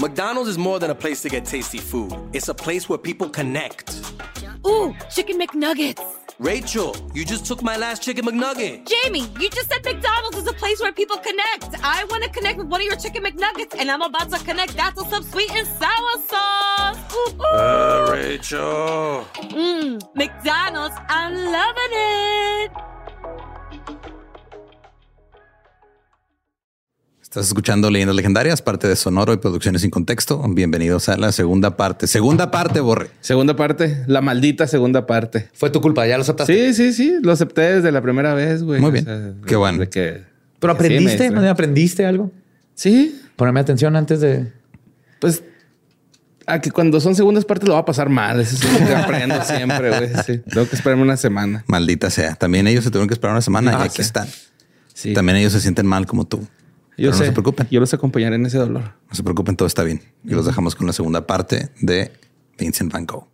McDonald's is more than a place to get tasty food. It's a place where people connect. Ooh, chicken McNuggets. Rachel, you just took my last chicken McNugget. Jamie, you just said McDonald's is a place where people connect. I want to connect with one of your chicken McNuggets, and I'm about to connect that to some sweet and sour sauce. Ooh, ooh. Uh, Rachel. Mmm, McDonald's, I'm loving it. Estás escuchando Leyendas Legendarias, parte de Sonoro y Producciones sin Contexto. Bienvenidos a la segunda parte. Segunda parte, Borre. Segunda parte, la maldita segunda parte. Fue tu culpa, ya lo aceptaste. Sí, sí, sí, lo acepté desde la primera vez, güey. Muy bien. Qué bueno. que- Pero que aprendiste. ¿no? aprendiste algo. Sí, Ponerme atención antes de. pues a que cuando son segundas partes lo va a pasar mal. Eso es lo que aprendo siempre, güey. Sí. Tengo que esperarme una semana. Maldita sea. También ellos se tuvieron que esperar una semana y Ah, aquí sí. están. Sí. También ellos se sienten mal como tú. Yo Pero sé. no se preocupen. Yo los acompañaré en ese dolor. No se preocupen, todo está bien. Y los dejamos con la segunda parte de Vincent Van Gogh.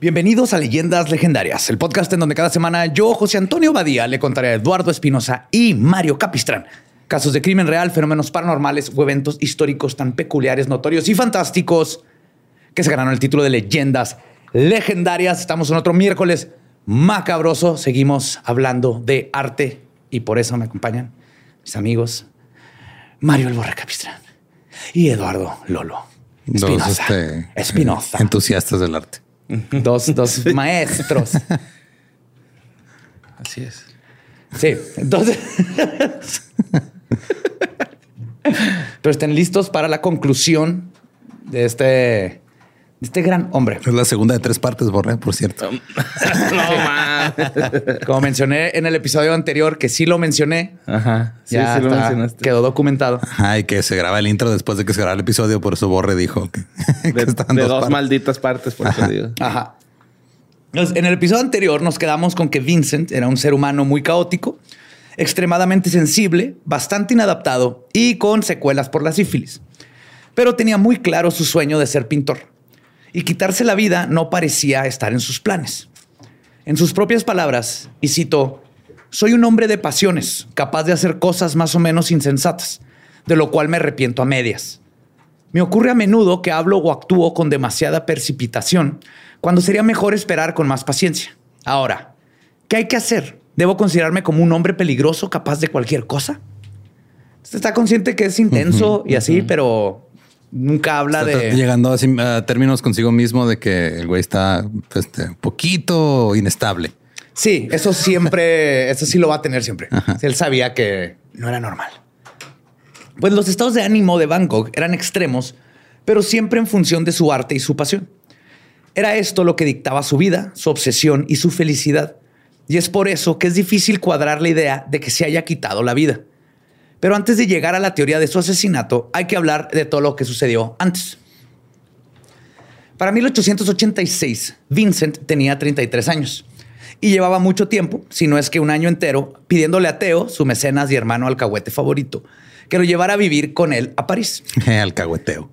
Bienvenidos a Leyendas Legendarias, el podcast en donde cada semana yo, José Antonio Badía, le contaré a Eduardo Espinosa y Mario Capistrán casos de crimen real, fenómenos paranormales o eventos históricos tan peculiares, notorios y fantásticos que se ganaron el título de Leyendas Legendarias. Estamos en otro miércoles macabroso. Seguimos hablando de arte y por eso me acompañan mis amigos Mario El Borre Capistrán y Eduardo Lolo. Dos Espinosa. este, Espinosa. entusiastas del arte. Dos, dos maestros. Así es. Sí, entonces. Pero estén listos para la conclusión de este, este gran hombre. Es la segunda de tres partes, Borre, por cierto. no mames. Como mencioné en el episodio anterior, que sí lo mencioné, Ajá. Sí, ya sí lo mencionaste. quedó documentado. Ay, que se graba el intro después de que se graba el episodio. Por eso Borre dijo que, que De, dos dos partes. malditas partes, por eso digo. Ajá. Entonces, en el episodio anterior nos quedamos con que Vincent era un ser humano muy caótico, extremadamente sensible, bastante inadaptado y con secuelas por la sífilis. Pero tenía muy claro su sueño de ser pintor. Y quitarse la vida no parecía estar en sus planes. En sus propias palabras, y cito, soy un hombre de pasiones, capaz de hacer cosas más o menos insensatas, de lo cual me arrepiento a medias. Me ocurre a menudo que hablo o actúo con demasiada precipitación, cuando sería mejor esperar con más paciencia. Ahora, ¿qué hay que hacer? ¿Debo considerarme como un hombre peligroso capaz de cualquier cosa? Usted está consciente que es intenso y así, pero nunca habla Está de... llegando a términos consigo mismo de que el güey está pues, este, un poquito inestable. Sí, eso siempre, eso sí lo va a tener siempre. Él sabía que no era normal. Pues los estados de ánimo de Gogh eran extremos, pero siempre en función de su arte y su pasión. Era esto lo que dictaba su vida, su obsesión y su felicidad. Y es por eso que es difícil cuadrar la idea de que se haya quitado la vida. Pero antes de llegar a la teoría de su asesinato, hay que hablar de todo lo que sucedió antes. Para 1886, Vincent tenía 33 años y llevaba mucho tiempo, si no es que un año entero, pidiéndole a Teo, su mecenas y hermano alcahuete favorito, que lo llevara a vivir con él a París. Alcahueteo.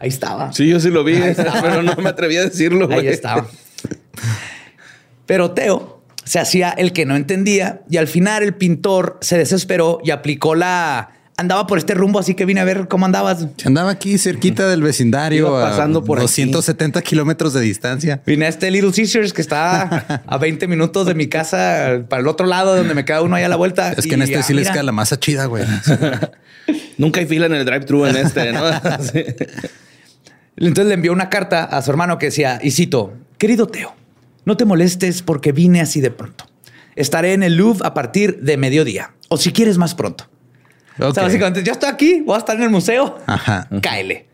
Ahí estaba. Sí, yo sí lo vi, pero no me atreví a decirlo. Ahí estaba. Pero Teo se hacía el que no entendía y al final el pintor se desesperó y aplicó la... Andaba por este rumbo, así que vine a ver cómo andabas. Andaba aquí cerquita del vecindario, Iba pasando a por aquí. 270 kilómetros de distancia. Vine a este Little Caesars que está a 20 minutos de mi casa para el otro lado donde me queda uno ahí a la vuelta. Es que en este ah, sí les queda la masa chida, güey. Nunca hay fila en el drive-thru en este, ¿no? Entonces le envió una carta a su hermano que decía, y cito, querido Teo, no te molestes porque vine así de pronto. Estaré en el Louvre a partir de mediodía, o si quieres más pronto. O sea, básicamente, ya estoy aquí, voy a estar en el museo. Ajá. Cáele.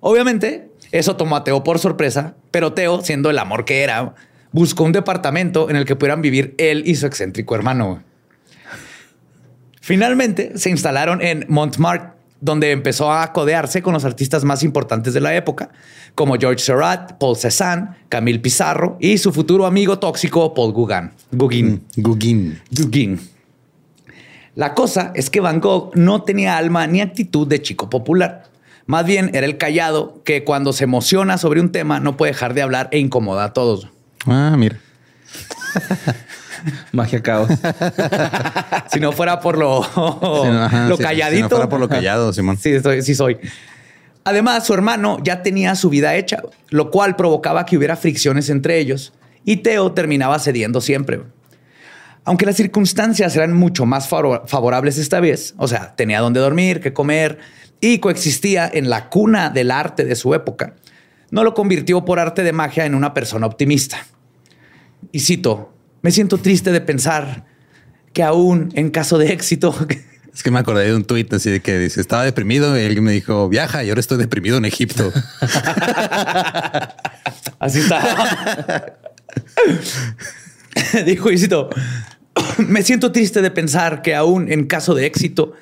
Obviamente, eso tomó a Teo por sorpresa, pero Teo, siendo el amor que era, buscó un departamento en el que pudieran vivir él y su excéntrico hermano. Finalmente se instalaron en Montmartre, donde empezó a codearse con los artistas más importantes de la época, como George Seurat, Paul Cézanne, Camille Pizarro y su futuro amigo tóxico Paul Gauguin. Gauguin. Gugin. Gauguin. La cosa es que Van Gogh no tenía alma ni actitud de chico popular. Más bien era el callado que cuando se emociona sobre un tema no puede dejar de hablar e incomoda a todos. Ah, mira. Magia caos. Si no fuera por lo, ajá, lo sí, calladito. Si no fuera por lo callado, Simón. Sí, estoy- sí soy. Además, su hermano ya tenía su vida hecha, lo cual provocaba que hubiera fricciones entre ellos y Teo terminaba cediendo siempre. Aunque las circunstancias eran mucho más favor- favorables esta vez, o sea, tenía donde dormir, qué comer y coexistía en la cuna del arte de su época, no lo convirtió por arte de magia en una persona optimista. Y cito, me siento triste de pensar que aún en caso de éxito, Es que me acordé de un tuit así de que dice, estaba deprimido y alguien me dijo, viaja y ahora estoy deprimido en Egipto. Así está. Dijo Isito, me siento triste de pensar que aún en caso de éxito,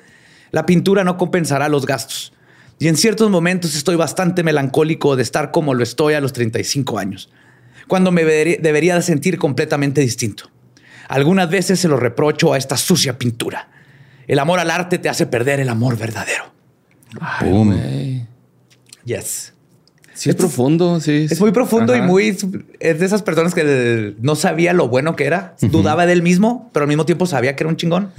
la pintura no compensará los gastos. Y en ciertos momentos estoy bastante melancólico de estar como lo estoy a los 35 años, cuando me debería- debería de sentir completamente distinto. Algunas veces se lo reprocho a esta sucia pintura. El amor al arte te hace perder el amor verdadero. Boom. Yes. Sí, es profundo, sí. Es muy profundo y muy... Es de esas personas que no sabía lo bueno que era. Dudaba de él mismo, pero al mismo tiempo sabía que era un chingón.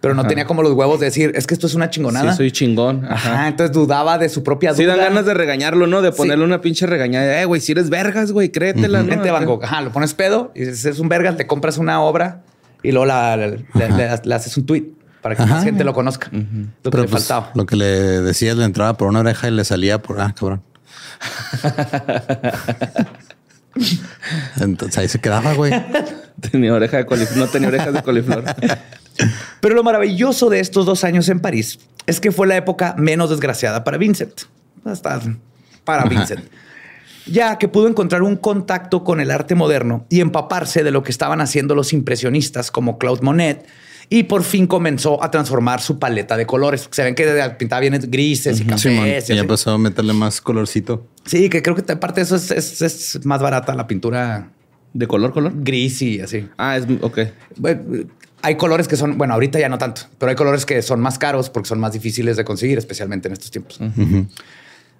Pero no tenía como los huevos de decir, es que esto es una chingonada. Sí, soy chingón. Ajá. Ajá. Entonces dudaba de su propia Sí, duda. dan ganas de regañarlo, ¿no? De ponerle una pinche regañada. Eh, güey, si eres vergas, güey, créetela, ¿no? Vente, Van Gogh. Ajá, lo pones pedo y dices, es un vergas, te compras una obra y luego la, la- le, le- le haces un tweet para que Ajá. más gente lo conozca. Lo que Pero le pues, faltaba. lo que le decías le entraba por una oreja y le salía por... Ah, cabrón. Entonces ahí se quedaba, güey. Tenía oreja de coliflor. No tenía orejas de coliflor. Pero lo maravilloso de estos dos años en París es que fue la época menos desgraciada para Vincent. Hasta para Vincent. Ya que pudo encontrar un contacto con el arte moderno y empaparse de lo que estaban haciendo los impresionistas como Claude Monet. Y por fin comenzó a transformar su paleta de colores. Se ven que pintaba bien grises y cafés. Simón. y Y ya a meterle más colorcito. Sí, que creo que aparte de eso es, es- es más barata la pintura ¿De color, color? gris y así. Ah, es... Ok. Hay colores que son, bueno, ahorita ya no tanto, pero hay colores que son más caros porque son más difíciles de conseguir, especialmente en estos tiempos.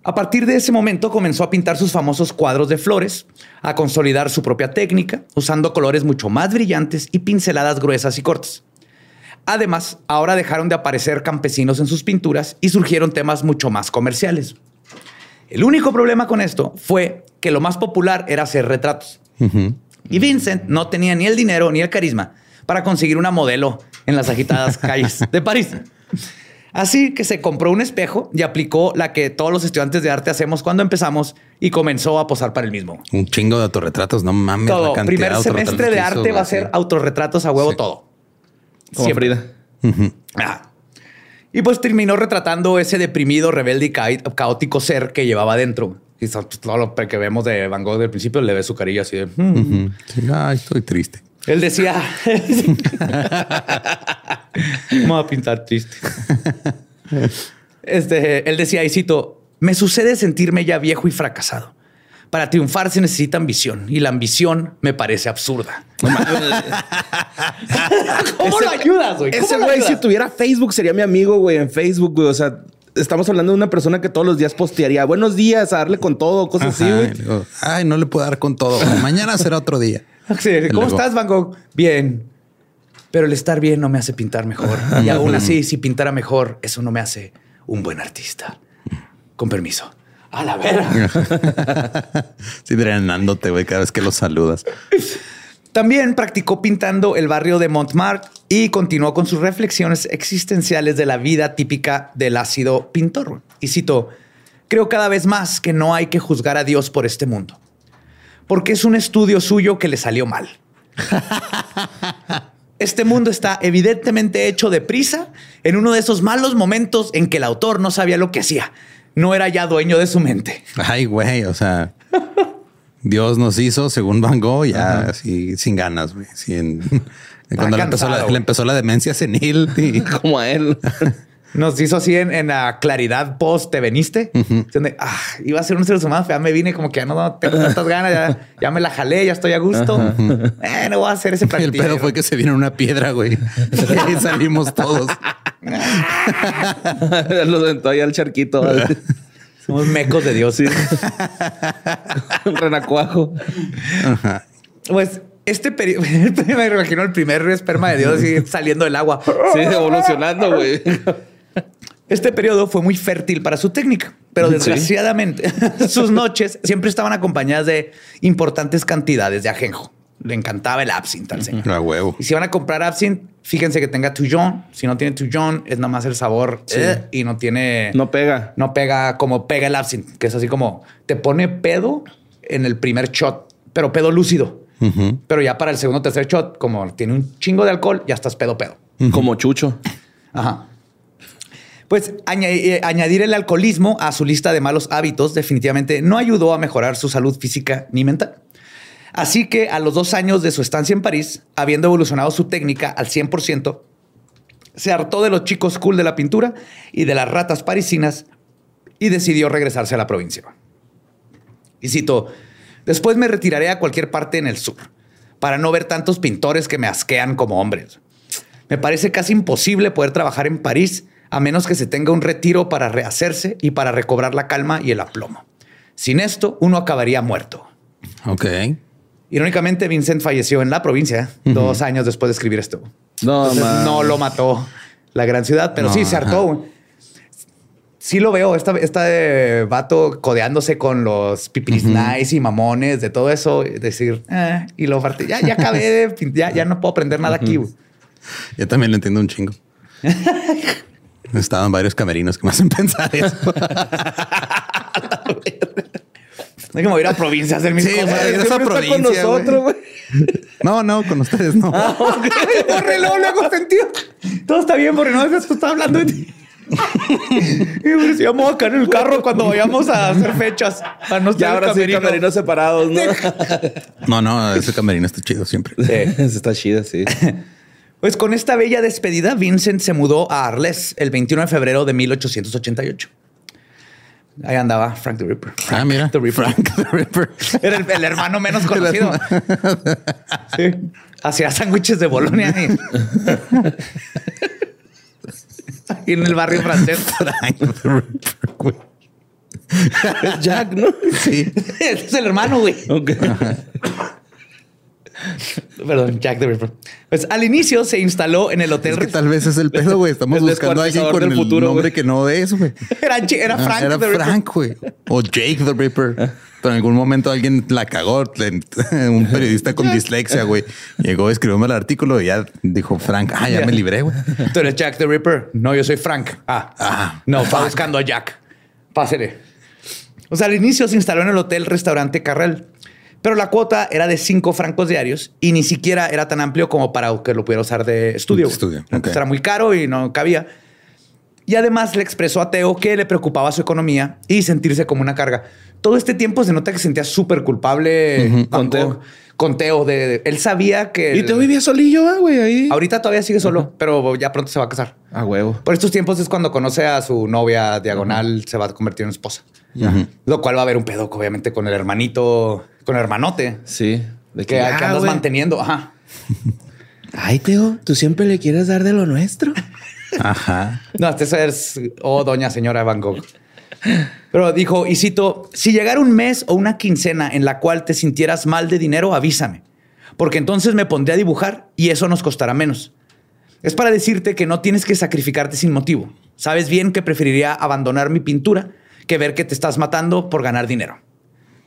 A partir de ese momento comenzó a pintar sus famosos cuadros de flores, a consolidar su propia técnica, usando colores mucho más brillantes y pinceladas gruesas y cortas. Además, ahora dejaron de aparecer campesinos en sus pinturas y surgieron temas mucho más comerciales. El único problema con esto fue que lo más popular era hacer retratos. Y Vincent no tenía ni el dinero ni el carisma para conseguir una modelo en las agitadas calles de París. Así que se compró un espejo y aplicó la que todos los estudiantes de arte hacemos cuando empezamos y comenzó a posar para el mismo. Un chingo de autorretratos. No mames. la Todo. cantidad Primer de semestre de arte hizo, va a ser autorretratos a huevo Sí. todo. Como Siempre. Frida. Ajá. Y pues terminó retratando ese deprimido, rebelde y ca- caótico ser que llevaba dentro. Y pues, todo lo que vemos de Van Gogh del principio le ve su carilla así de... Ay, estoy triste. Él decía... Vamos a pintar triste. Este, él decía, y cito, me sucede sentirme ya viejo y fracasado. Para triunfar se necesita ambición y la ambición me parece absurda. ¿Cómo Ese- lo ayudas, güey? ¿Cómo Ese güey, si tuviera Facebook, sería mi amigo, güey, en Facebook, güey. O sea, estamos hablando de una persona que todos los días postearía buenos días, a darle con todo, cosas así, güey. Ay, no le puedo dar con todo. Mañana será otro día. Sí, ¿Cómo luego- estás, Van Gogh? Bien. Pero el estar bien no me hace pintar mejor. Y aún así, si pintara mejor, eso no me hace un buen artista. Con permiso. A la verga. Sí, drenándote, güey, cada vez que lo saludas. También practicó pintando el barrio de Montmartre y continuó con sus reflexiones existenciales de la vida típica del ácido pintor. Y cito, creo cada vez más que no hay que juzgar a Dios por este mundo, porque es un estudio suyo que le salió mal. Este mundo está evidentemente hecho de prisa en uno de esos malos momentos en que el autor no sabía lo que hacía. No era ya dueño de su mente. Ay, güey, o sea, Dios nos hizo, según Van Gogh, ya así sin ganas, güey. Sí, en- cuando le empezó, la, le empezó la demencia senil y Como a él. Nos hizo así en, en la claridad post te veniste. Donde ah, iba a ser un ser humano, ya me vine como que ya no tengo tantas ganas, ya, ya me la jalé, ya estoy a gusto. Eh, no voy a hacer ese el partido. pedo fue que se vino una piedra, güey. Y salimos todos. Lo sentó ahí al charquito. Somos mecos de Dios. Un renacuajo. Pues este periodo, me imagino el primer esperma de Dios saliendo del agua. Sí, evolucionando, güey. Este periodo fue muy fértil para su técnica, pero Sí. desgraciadamente sus noches siempre estaban acompañadas de importantes cantidades de ajenjo. Le encantaba el absinthe al señor. A huevo. Y si van a comprar absinthe, fíjense que tenga tujon. Si no tiene tujon, es nada más el sabor eh, y no tiene... No pega. no pega como pega el absinthe, que es así como te pone pedo en el primer shot, pero pedo lúcido. Pero ya para el segundo o tercer shot, como tiene un chingo de alcohol, ya estás pedo pedo. Como chucho. Ajá. Pues aña- eh, añadir el alcoholismo a su lista de malos hábitos definitivamente no ayudó a mejorar su salud física ni mental. Así que a los dos años de su estancia en París, habiendo evolucionado su técnica al 100%, se hartó de los chicos cool de la pintura y de las ratas parisinas y decidió regresarse a la provincia. Y cito, después me retiraré a cualquier parte en el sur para no ver tantos pintores que me asquean como hombres. Me parece casi imposible poder trabajar en París a menos que se tenga un retiro para rehacerse y para recobrar la calma y el aplomo. Sin esto, uno acabaría muerto. Ok. Irónicamente, Vincent falleció en la provincia dos años después de escribir esto. No, Entonces, man. no lo mató la gran ciudad, pero No, sí se hartó. Sí lo veo, esta, esta de vato codeándose con los pipiris nice y mamones, de todo eso, decir, "Eh", y lo parte, ya, ya acabé de, ya, ya no puedo aprender nada aquí. Yo también lo entiendo un chingo. Estaban varios camerinos que me hacen pensar eso. Que mover a provincia a hacer mis Sí, cosas. güey, Siempre esa está provincia, con nosotros, güey. No, no, con ustedes no. Ay, borre, luego, luego sentido. Todo está bien, porque no esto está hablando de ti. Y pues, si vamos acá en el carro cuando vayamos a hacer fechas. A no estar Ya ahora sí, camerino. camerinos separados, ¿no? No, no, ese camerino está chido siempre. Sí. Eso está chido, sí. Pues con esta bella despedida, Vincent se mudó a Arles el 21 de febrero de 1888. Ahí andaba Frank the Ripper. Ah, mira. the Ripper. Frank the Ripper. Era el, el hermano menos conocido. Sí. Hacía sándwiches de Bolonia y... En el barrio francés. Frank the Ripper, güey. Es Jack, ¿no? Sí. Ese es el hermano, güey. Ok. Perdón, Jack the Ripper. Pues al inicio se instaló en el hotel. Es que tal vez es el pedo, güey. Estamos buscando a alguien con el futuro, nombre que no es, güey. Era, era Ah, Frank Era the. Frank, güey. O Jake the Ripper. Pero en algún momento alguien la cagó. Un periodista con dislexia, güey. Llegó, escribió el artículo y ya dijo Frank. Ah, ya me libré, güey. Tú eres Jack the Ripper. No, yo soy Frank. Ah, Ah, no, está buscando a Jack. Pásele. O sea, al inicio se instaló en el hotel restaurante Carrel, pero la cuota era de cinco francos diarios y ni siquiera era tan amplio como para que lo pudiera usar de estudio. Estudio, Entonces ok. Era muy caro y no cabía. Y además le expresó a Teo que le preocupaba su economía y sentirse como una carga. Todo este tiempo se nota que se sentía súper culpable Van con Teo. Con Teo. De, de- él sabía que... Y te vivía solillo, ah, güey, ahí. Ahorita todavía sigue solo, pero ya pronto se va a casar. A huevo. Por estos tiempos es cuando conoce a su novia diagonal, se va a convertir en esposa. Lo cual va a haber un pedo, obviamente, con el hermanito, con el hermanote Sí. De que, que andas güey. manteniendo. Ajá. Ay, Teo, tú siempre le quieres dar de lo nuestro. Ajá. No, este es, oh, doña señora Van Gogh. Pero dijo, y cito, si llegara un mes o una quincena en la cual te sintieras mal de dinero, avísame, porque entonces me pondré a dibujar y eso nos costará menos. Es para decirte que no tienes que sacrificarte sin motivo. Sabes bien que preferiría abandonar mi pintura que ver que te estás matando por ganar dinero.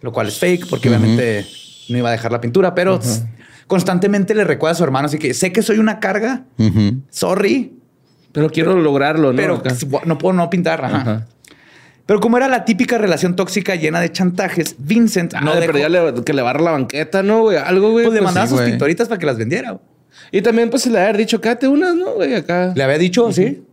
Lo cual es fake, porque obviamente no iba a dejar la pintura, pero constantemente le recuerda a su hermano, así que sé que soy una carga, sorry, Pero quiero lograrlo, ¿no? pero no puedo no pintar. ajá. Pero como era la típica relación tóxica llena de chantajes, Vincent Ah, no de dejó, perdida le- que le barra la banqueta, ¿no, güey? Algo, güey. pues, le pues, mandaba sí, sus güey. pintoritas para que las vendiera. güey. Y también, pues, se le había dicho, cáte unas, ¿no, güey? Acá. Le había dicho, sí.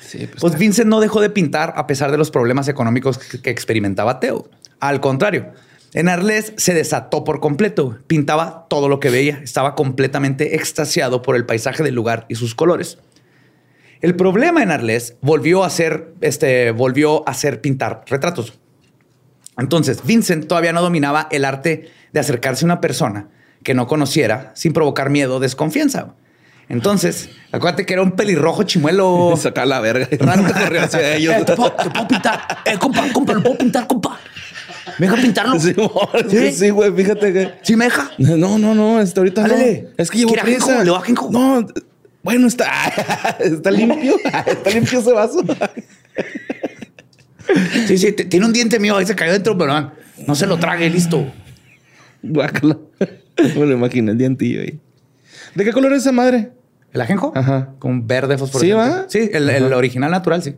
Sí, pues. Pues Vincent no dejó de pintar a pesar de los problemas económicos que experimentaba Teo. Al contrario, En Arles se desató por completo. Pintaba todo lo que veía. Estaba completamente extasiado por el paisaje del lugar y sus colores. El problema en Arles volvió a ser, este, volvió a ser pintar retratos. Entonces, Vincent todavía no dominaba el arte de acercarse a una persona que no conociera sin provocar miedo o desconfianza. Entonces, acuérdate que era un pelirrojo chimuelo. Saca la verga. Raro. corrió hacia ellos. Eh, ¿te, puedo, te puedo pintar. Eh, compa, compa, lo puedo pintar, compa. ¿Me deja pintarlo? Sí, amor, ¿Sí? sí, güey, fíjate que. ¿Sí me deja? No, no, no, hasta ahorita Dale. no. Es que llevo prisa. ¿Le va ajenjo? No, bueno, está, está limpio. Está limpio ese vaso. Sí, sí, tiene un diente mío ahí se cayó dentro, pero no, no se lo trague, listo. Guácala. Me lo imaginé el dientillo ahí. ¿De qué color es esa madre? ¿El ajenjo? Ajá. Con verde fosforescente. ¿Sí, va? Sí, el, el original natural, sí.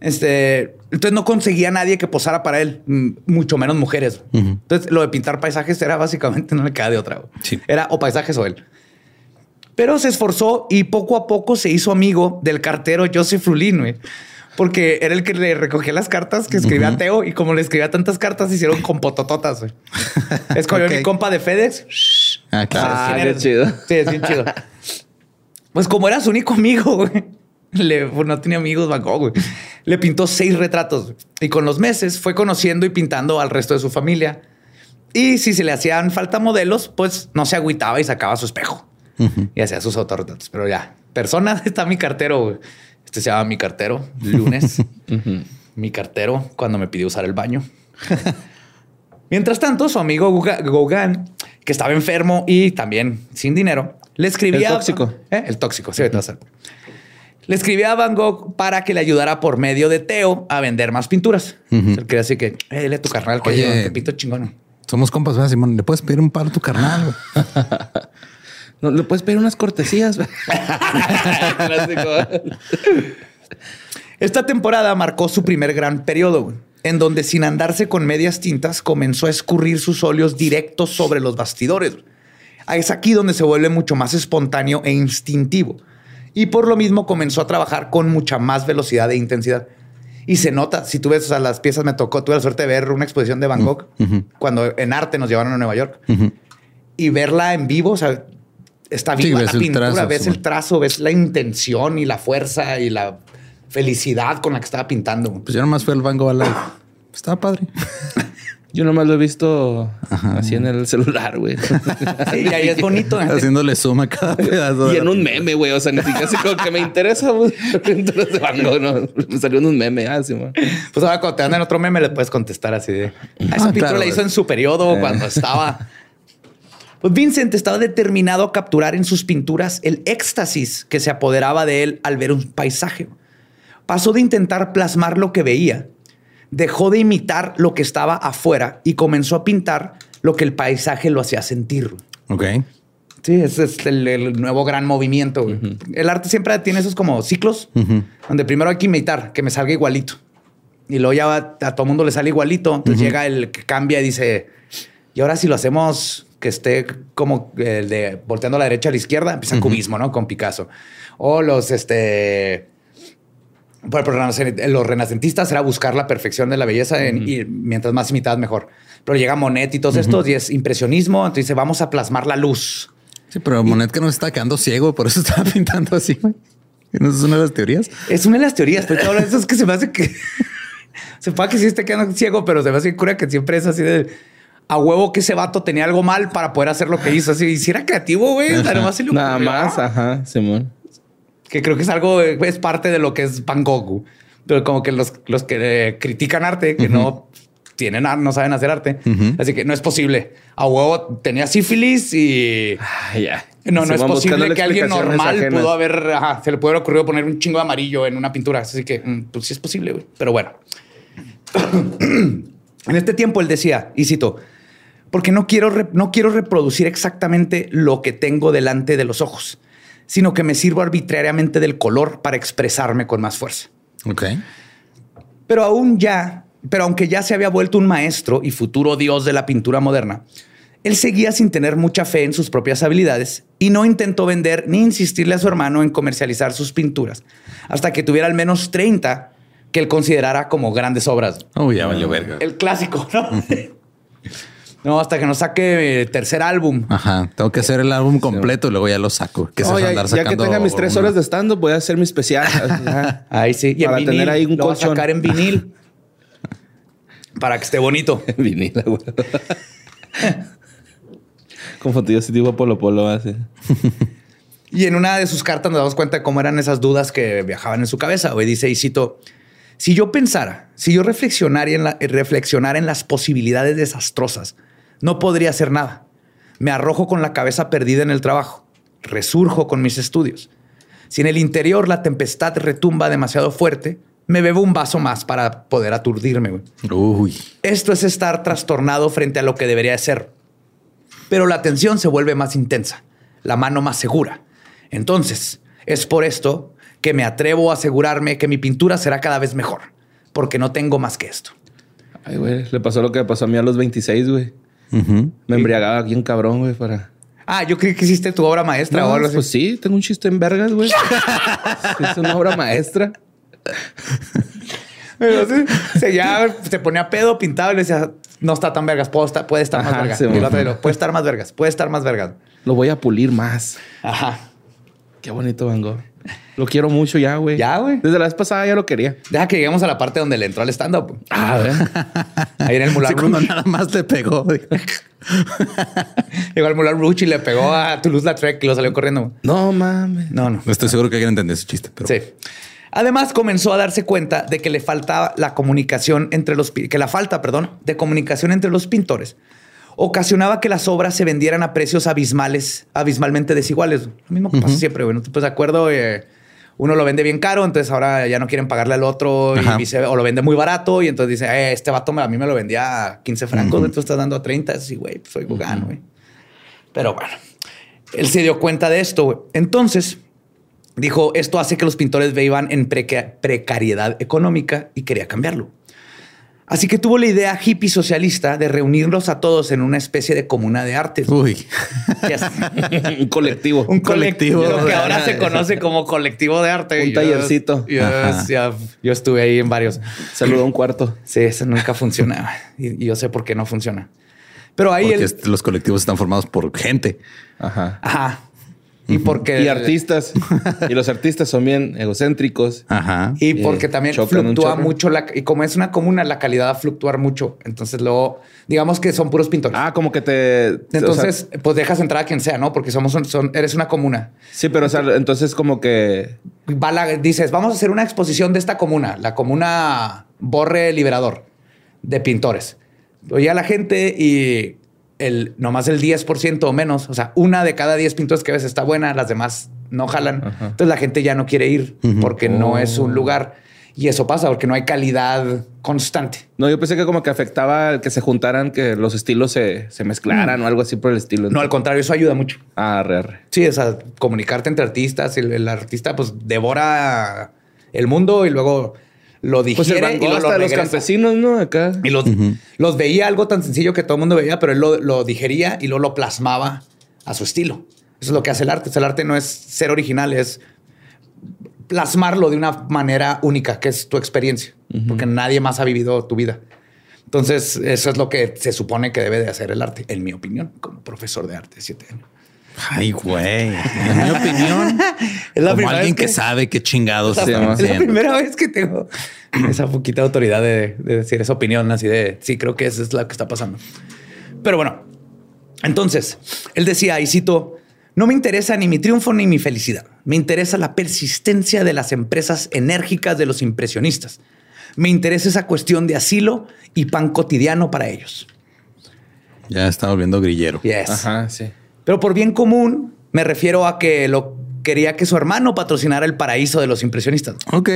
Este, entonces no conseguía nadie que posara para él, mucho menos mujeres. Entonces lo de pintar paisajes era básicamente no le queda de otra. Sí. Era o paisajes o él. Pero se esforzó y poco a poco se hizo amigo del cartero Joseph Rulin, güey. Porque era el que le recogía las cartas que escribía Teo y como le escribía tantas cartas, hicieron con potototas. güey. Es como Ok. mi compa de FedEx. Ah, claro. Ah, chido. Sí, es bien chido. Pues como era su único amigo, güey. Le, pues no tenía amigos, Van Gogh, güey. Le pintó seis retratos güey. y con los meses fue conociendo y pintando al resto de su familia. Y si se le hacían falta modelos, pues no se agüitaba y sacaba su espejo y hacía sus autorretratos. Pero ya, persona está mi cartero. güey. Este se llama mi cartero. Lunes, mi cartero cuando me pidió usar el baño. Mientras tanto, su amigo Gauguin, que estaba enfermo y también sin dinero, le escribía... El tóxico. ¿Eh? El tóxico, sí, a ser. Le escribía a Van Gogh para que le ayudara por medio de Teo a vender más pinturas. Él quería decir que, eh, dile a tu carnal que Oye. yo te pinto chingón. Somos compas, ¿verdad, Simón? ¿Le puedes pedir un paro a tu carnal? No, le puedes pedir unas cortesías. Esta temporada marcó su primer gran periodo, güey, en donde sin andarse con medias tintas comenzó a escurrir sus óleos directos sobre los bastidores. Es aquí donde se vuelve mucho más espontáneo e instintivo. Y por lo mismo comenzó a trabajar con mucha más velocidad e intensidad. Y se nota, si tú ves, o sea, las piezas me tocó, tuve la suerte de ver una exposición de Van Gogh cuando en arte nos llevaron a Nueva York y verla en vivo, o sea, está viva la el pintura, trazo, ves sí. el trazo, ves la intención y la fuerza y la felicidad con la que estaba pintando. Pues yo nomás fui al Van Gogh Live. Estaba padre. Yo nomás lo he visto así en el celular, güey. Sí, y ahí es bonito. ¿eh? Haciéndole suma a cada pedazo. y en un meme, güey. O sea, ni siquiera así como que me interesa, güey. Pinturas de Van Gogh, no. Me salió en un meme. Ah, sí, man. Pues ahora cuando te dan en otro meme le puedes contestar así de... "Ah, esa Ah, pintura claro, la hizo en su periodo Eh. cuando estaba... Pues Vincent estaba determinado a capturar en sus pinturas el éxtasis que se apoderaba de él al ver un paisaje. Pasó de intentar plasmar lo que veía, dejó de imitar lo que estaba afuera y comenzó a pintar lo que el paisaje lo hacía sentir. Ok. Sí, ese es el, el nuevo gran movimiento. güey. El arte siempre tiene esos como ciclos, donde primero hay que imitar, que me salga igualito. Y luego ya va- a todo mundo le sale igualito. Entonces llega el que cambia y dice, y ahora si lo hacemos que esté como el de volteando a la derecha a la izquierda, empieza cubismo, ¿no? Con Picasso. O los, este... Renace- los renacentistas era buscar la perfección de la belleza en- y mientras más imitadas mejor. Pero llega Monet y todos estos y es impresionismo. Entonces dice, vamos a plasmar la luz. Sí, pero Monet que no se está quedando ciego, por eso estaba pintando así. ¿No es una de las teorías? Es una de las teorías, pero ahora eso es que se me hace que se puede que sí esté quedando ciego, pero se me hace cura que siempre es así de a huevo que ese vato tenía algo mal para poder hacer lo que hizo. Así, si era creativo, güey, se Nada más, ajá, Simón. Que creo que es algo, es parte de lo que es Van Gogh. Pero como que los, los que eh, critican arte, que no tienen, ar- no saben hacer arte. Así que no es posible. A huevo tenía sífilis y Ah, no, no es posible que alguien normal ajenas. pudo haber, ajá, se le pudo haber ocurrido poner un chingo de amarillo en una pintura. Así que, mm, pues sí es posible. Pero bueno. en este tiempo él decía, y cito, porque no quiero, no quiero reproducir exactamente lo que tengo delante de los ojos, sino que me sirvo arbitrariamente del color para expresarme con más fuerza. Ok. Pero aún ya, pero aunque ya se había vuelto un maestro y futuro dios de la pintura moderna, él seguía sin tener mucha fe en sus propias habilidades y no intentó vender ni insistirle a su hermano en comercializar sus pinturas hasta que tuviera al menos 30 que él considerara como grandes obras. Oh, ya valió verga. El clásico, ¿no? No, hasta que nos saque eh, tercer álbum. Ajá. Tengo que hacer el álbum completo y luego ya lo saco. Que a ya, andar ya que tenga mis tres una- horas de stand-up, voy a hacer mi especial. Ahí sí. Y en Para vinil, tener ahí un lo va a colchón. sacar en vinil. para que esté bonito. Vinila, güey. Como tu ese tipo Polo Polo hace. Y en una de sus cartas nos damos cuenta de cómo eran esas dudas que viajaban en su cabeza. Güey, dice, y cito, si yo pensara, si yo reflexionara en, la- reflexionara en las posibilidades desastrosas, no podría hacer nada. Me arrojo con la cabeza perdida en el trabajo. Resurjo con mis estudios. Si en el interior la tempestad retumba demasiado fuerte, me bebo un vaso más para poder aturdirme. güey. Uy. Esto es estar trastornado frente a lo que debería de ser. Pero la tensión se vuelve más intensa, la mano más segura. Entonces, es por esto que me atrevo a asegurarme que mi pintura será cada vez mejor, porque no tengo más que esto. Ay, güey, le pasó lo que pasó a mí a los 26, güey. Me embriagaba bien cabrón, güey, para... Ah, yo creí que hiciste tu obra maestra o algo así. pues sí, tengo un chiste en vergas, güey. es una obra maestra. Entonces, se, ya se ponía pedo, pintaba y le decía, no está tan vergas, puedo estar- puede estar más vergas. sí, y otro puede estar más vergas, puede estar más vergas. Lo voy a pulir más. Ajá. Qué bonito Van Gogh. Lo quiero mucho ya, güey. Ya, güey. Desde la vez pasada ya lo quería. Deja que lleguemos a la parte donde le entró al stand-up. Ah, a ver. Ahí en el Moulin Sí, cuando nada más le pegó. Llegó al Moulin Rouge y le pegó a Toulouse-Lautrec y lo salió corriendo. No mames. No, no. No estoy seguro que alguien entiende ese chiste, pero Sí. Además, comenzó a darse cuenta de que le faltaba la comunicación entre los que la falta, perdón, de comunicación entre los pintores ocasionaba que las obras se vendieran a precios abismales, abismalmente desiguales. Lo mismo que pasa siempre, güey. ¿no? Pues de acuerdo, eh, uno lo vende bien caro, entonces ahora ya no quieren pagarle al otro y vice- o lo vende muy barato y entonces dice, eh, este vato a mí me lo vendía a 15 francos, tú estás dando a 30, sí, güey, pues soy gano, güey. Pero bueno, él se dio cuenta de esto, güey. Entonces, dijo, esto hace que los pintores vivan en preca- precariedad económica y quería cambiarlo. Así que tuvo la idea hippie socialista de reunirlos a todos en una especie de comuna de arte. Uy. Un colectivo. Un colectivo. Lo que ahora se conoce como colectivo de arte. Un Yo- tallercito. Yo, estuve ahí en varios. Saludo a un cuarto. Sí, eso nunca funciona. Y, y yo sé por qué no funciona. Pero ahí Porque est- los colectivos están formados por gente. Ajá. Ajá. Y porque... Y artistas. y los artistas son bien egocéntricos. Ajá. Y Eh, porque también fluctúa mucho la, y como es una comuna, la calidad va a fluctuar mucho. Entonces luego, digamos que son puros pintores. Ah, como que te. Entonces, o sea, pues dejas entrar a quien sea, ¿no? Porque somos un- son, eres una comuna. sí, pero o sea, entonces como que. Va la- dices, vamos a hacer una exposición de esta comuna, la comuna Borre Liberador de pintores. Oye a la gente y el nomás el 10% o menos, o sea, una de cada 10 pintores que ves está buena, las demás no jalan. Ajá. Entonces la gente ya no quiere ir porque no es un lugar. Y eso pasa porque no hay calidad constante. No, yo pensé que como que afectaba el que se juntaran, que los estilos se, se mezclaran o algo así por el estilo. No, al contrario, eso ayuda mucho. Ah, re, re. Sí, o sea, comunicarte entre artistas. El, el artista pues devora el mundo y luego lo digiere Pues el y hasta lo los campesinos, ¿no? Acá. Y los, los veía algo tan sencillo que todo el mundo veía, pero él lo, lo digería y luego lo plasmaba a su estilo. Eso es lo que hace el arte. O sea, el arte no es ser original, es plasmarlo de una manera única, que es tu experiencia, porque nadie más ha vivido tu vida. Entonces, eso es lo que se supone que debe de hacer el arte, en mi opinión, como profesor de arte de siete años. Ay, güey. En mi opinión, Es la como primera alguien vez que, sabe qué chingados Es la- están es la haciendo. primera vez que tengo esa poquita autoridad de, de decir esa opinión así de sí, creo que eso es lo que está pasando. Pero bueno, entonces él decía, y cito, no me interesa ni mi triunfo ni mi felicidad. Me interesa la persistencia de las empresas enérgicas de los impresionistas. Me interesa esa cuestión de asilo y pan cotidiano para ellos. Ya está volviendo grillero. Yes. Ajá, sí. Pero por bien común me refiero a que lo quería que su hermano patrocinara el paraíso de los impresionistas. Ok.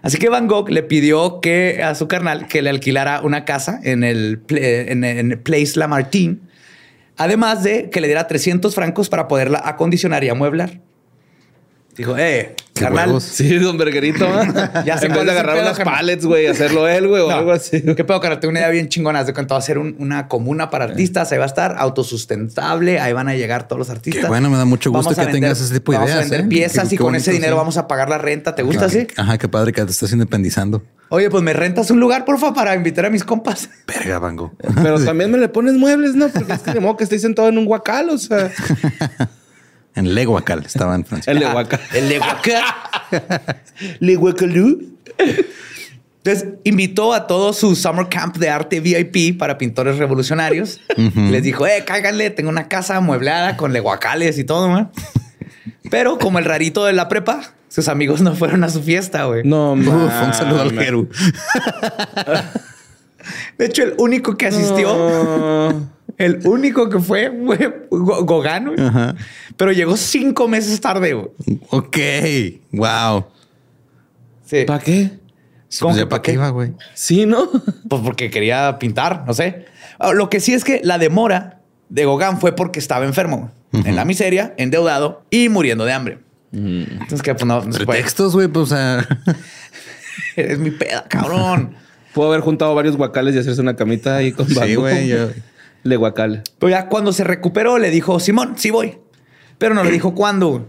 Así que Van Gogh le pidió que a su carnal que le alquilara una casa en el, en Place Lamartine, además de que le diera 300 francos para poderla acondicionar y amueblar. Dijo, eh, carnal. huevos. Sí, don Verguerito. Ya sé en vez de agarrar unas pallets, güey, hacerlo él, güey, o No. algo así. ¿Qué pedo, carnal? Tengo una idea bien chingona. De cuenta, va a ser un- una comuna para artistas. Ahí va a estar autosustentable. Ahí van a llegar todos los artistas. Qué bueno, me da mucho gusto Vamos que vender- tengas ese tipo de vamos ideas, a vender ¿eh? piezas Qué- y qué con ese dinero sí. vamos a pagar la renta. ¿Te gusta así? Ajá, qué padre que te estás independizando. Oye, pues me rentas un lugar, porfa, para invitar a mis compas. Verga, Bango. Pero también me le pones muebles, ¿no? Porque es que de modo que estoy sentado en un guacal, o sea. en Leguacal estaba en Francia. El de guacal. El de Huaca. Le Huacalú. Entonces invitó a todo su summer camp de arte VIP para pintores revolucionarios. Les dijo, eh, cáiganle, tengo una casa amueblada con leguacales y todo, man. Pero como el rarito de la prepa, sus amigos no fueron a su fiesta, güey. No, Uf, un saludo al. Jeru. De hecho, el único que asistió, No. El único que fue, fue Go- Gogán, güey. Ajá. Pero llegó cinco meses tarde, güey. Ok. Wow. Sí. ¿Para qué? ¿Cómo Pues para qué iba, güey. Sí, ¿no? Pues porque quería pintar, no sé. Ah, Lo que sí es que la demora de Gauguin fue porque estaba enfermo, en la miseria, endeudado y muriendo de hambre. Entonces, que pues no, no se puede. Pretextos, güey, pues, o sea, Es mi peda, cabrón. Puedo haber juntado varios guacales y hacerse una camita ahí con sí, güey. yo- Le guacal. Pero ya cuando se recuperó, le dijo, Simón, sí voy. Pero no le dijo cuándo.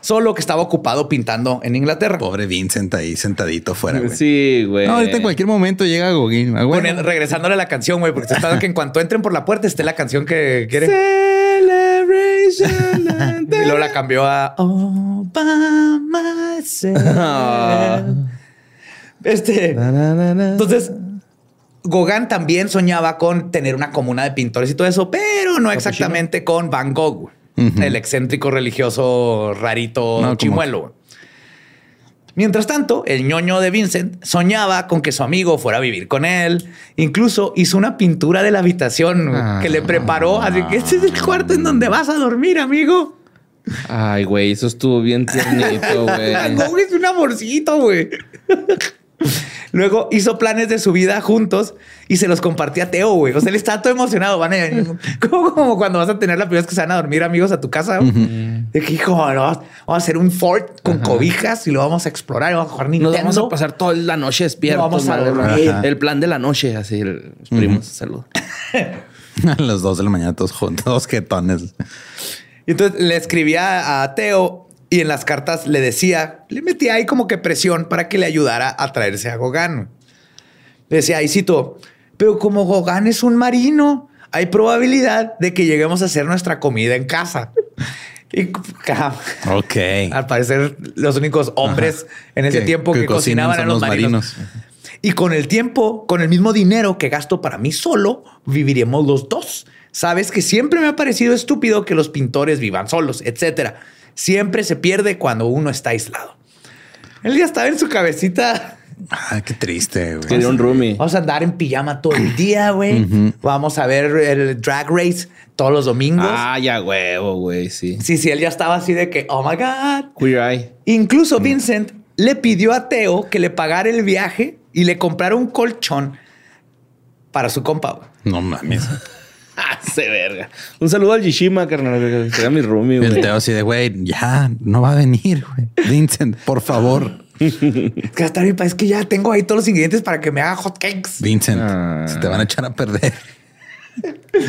Solo que estaba ocupado pintando en Inglaterra. Pobre Vincent ahí sentadito fuera, güey. Sí, güey. No, ahorita en cualquier momento llega Gogin. Ah, bueno. Poniendo- regresándole la canción, güey, porque estoy esperando que en cuanto entren por la puerta esté la canción que quiere. Celebration. Y luego la cambió a All by myself. Ah. Este. Na. Entonces, Gauguin también soñaba con tener una comuna de pintores y todo eso, pero no exactamente con Van Gogh, el excéntrico religioso rarito No, chimuelo. Mientras tanto, el ñoño de Vincent soñaba con que su amigo fuera a vivir con él. Incluso hizo una pintura de la habitación que le preparó. Así que este es el cuarto en donde vas a dormir, amigo. Ay, güey, eso estuvo bien tiernito, güey. Van Gogh es un amorcito, güey. Luego hizo planes de su vida juntos y se los compartía a Teo, güey. O sea, él estaba todo emocionado. Van a, como, como cuando vas a tener la primera vez que se van a dormir amigos a tu casa. De que, hijo, no, vamos a hacer un fort con cobijas y lo vamos a explorar y vamos a jugar Nos Nintendo. vamos a pasar toda la noche despiertos. Vamos a dormir. El plan de la noche, así, el- los primos. Salud. A las dos de la mañana todos juntos, dos jetones. Y entonces le escribía a Teo y en las cartas le decía, le metía ahí como que presión para que le ayudara a traerse a Gauguin. Le decía, y cito, pero como Gauguin es un marino, hay probabilidad de que lleguemos a hacer nuestra comida en casa. Y Ok. al parecer los únicos hombres en ese Que- tiempo que, cocinaban eran los los marinos. marinos. Y con el tiempo, con el mismo dinero que gasto para mí solo, viviremos los dos. Sabes que siempre me ha parecido estúpido que los pintores vivan solos, etcétera. Siempre se pierde cuando uno está aislado. Él ya estaba en su cabecita. Ay, qué triste, güey. Quería un roomie. Vamos a andar en pijama todo el día, güey. Vamos a ver el drag race todos los domingos. Ah, ya huevo, güey, sí. Sí, sí, él ya estaba así de que, oh my God. Queer Eye. Incluso Vincent le pidió a Teo que le pagara el viaje y le comprara un colchón para su compa. güey. No mames. Ah, se verga. Un saludo al Yishima, carnal. que Era mi roomie, El güey. Teo así de, güey, ya no va a venir, güey. Vincent, por favor. Que hasta ahorita es que ya tengo ahí todos los ingredientes para que me haga hot cakes. Vincent, Ah. se te van a echar a perder.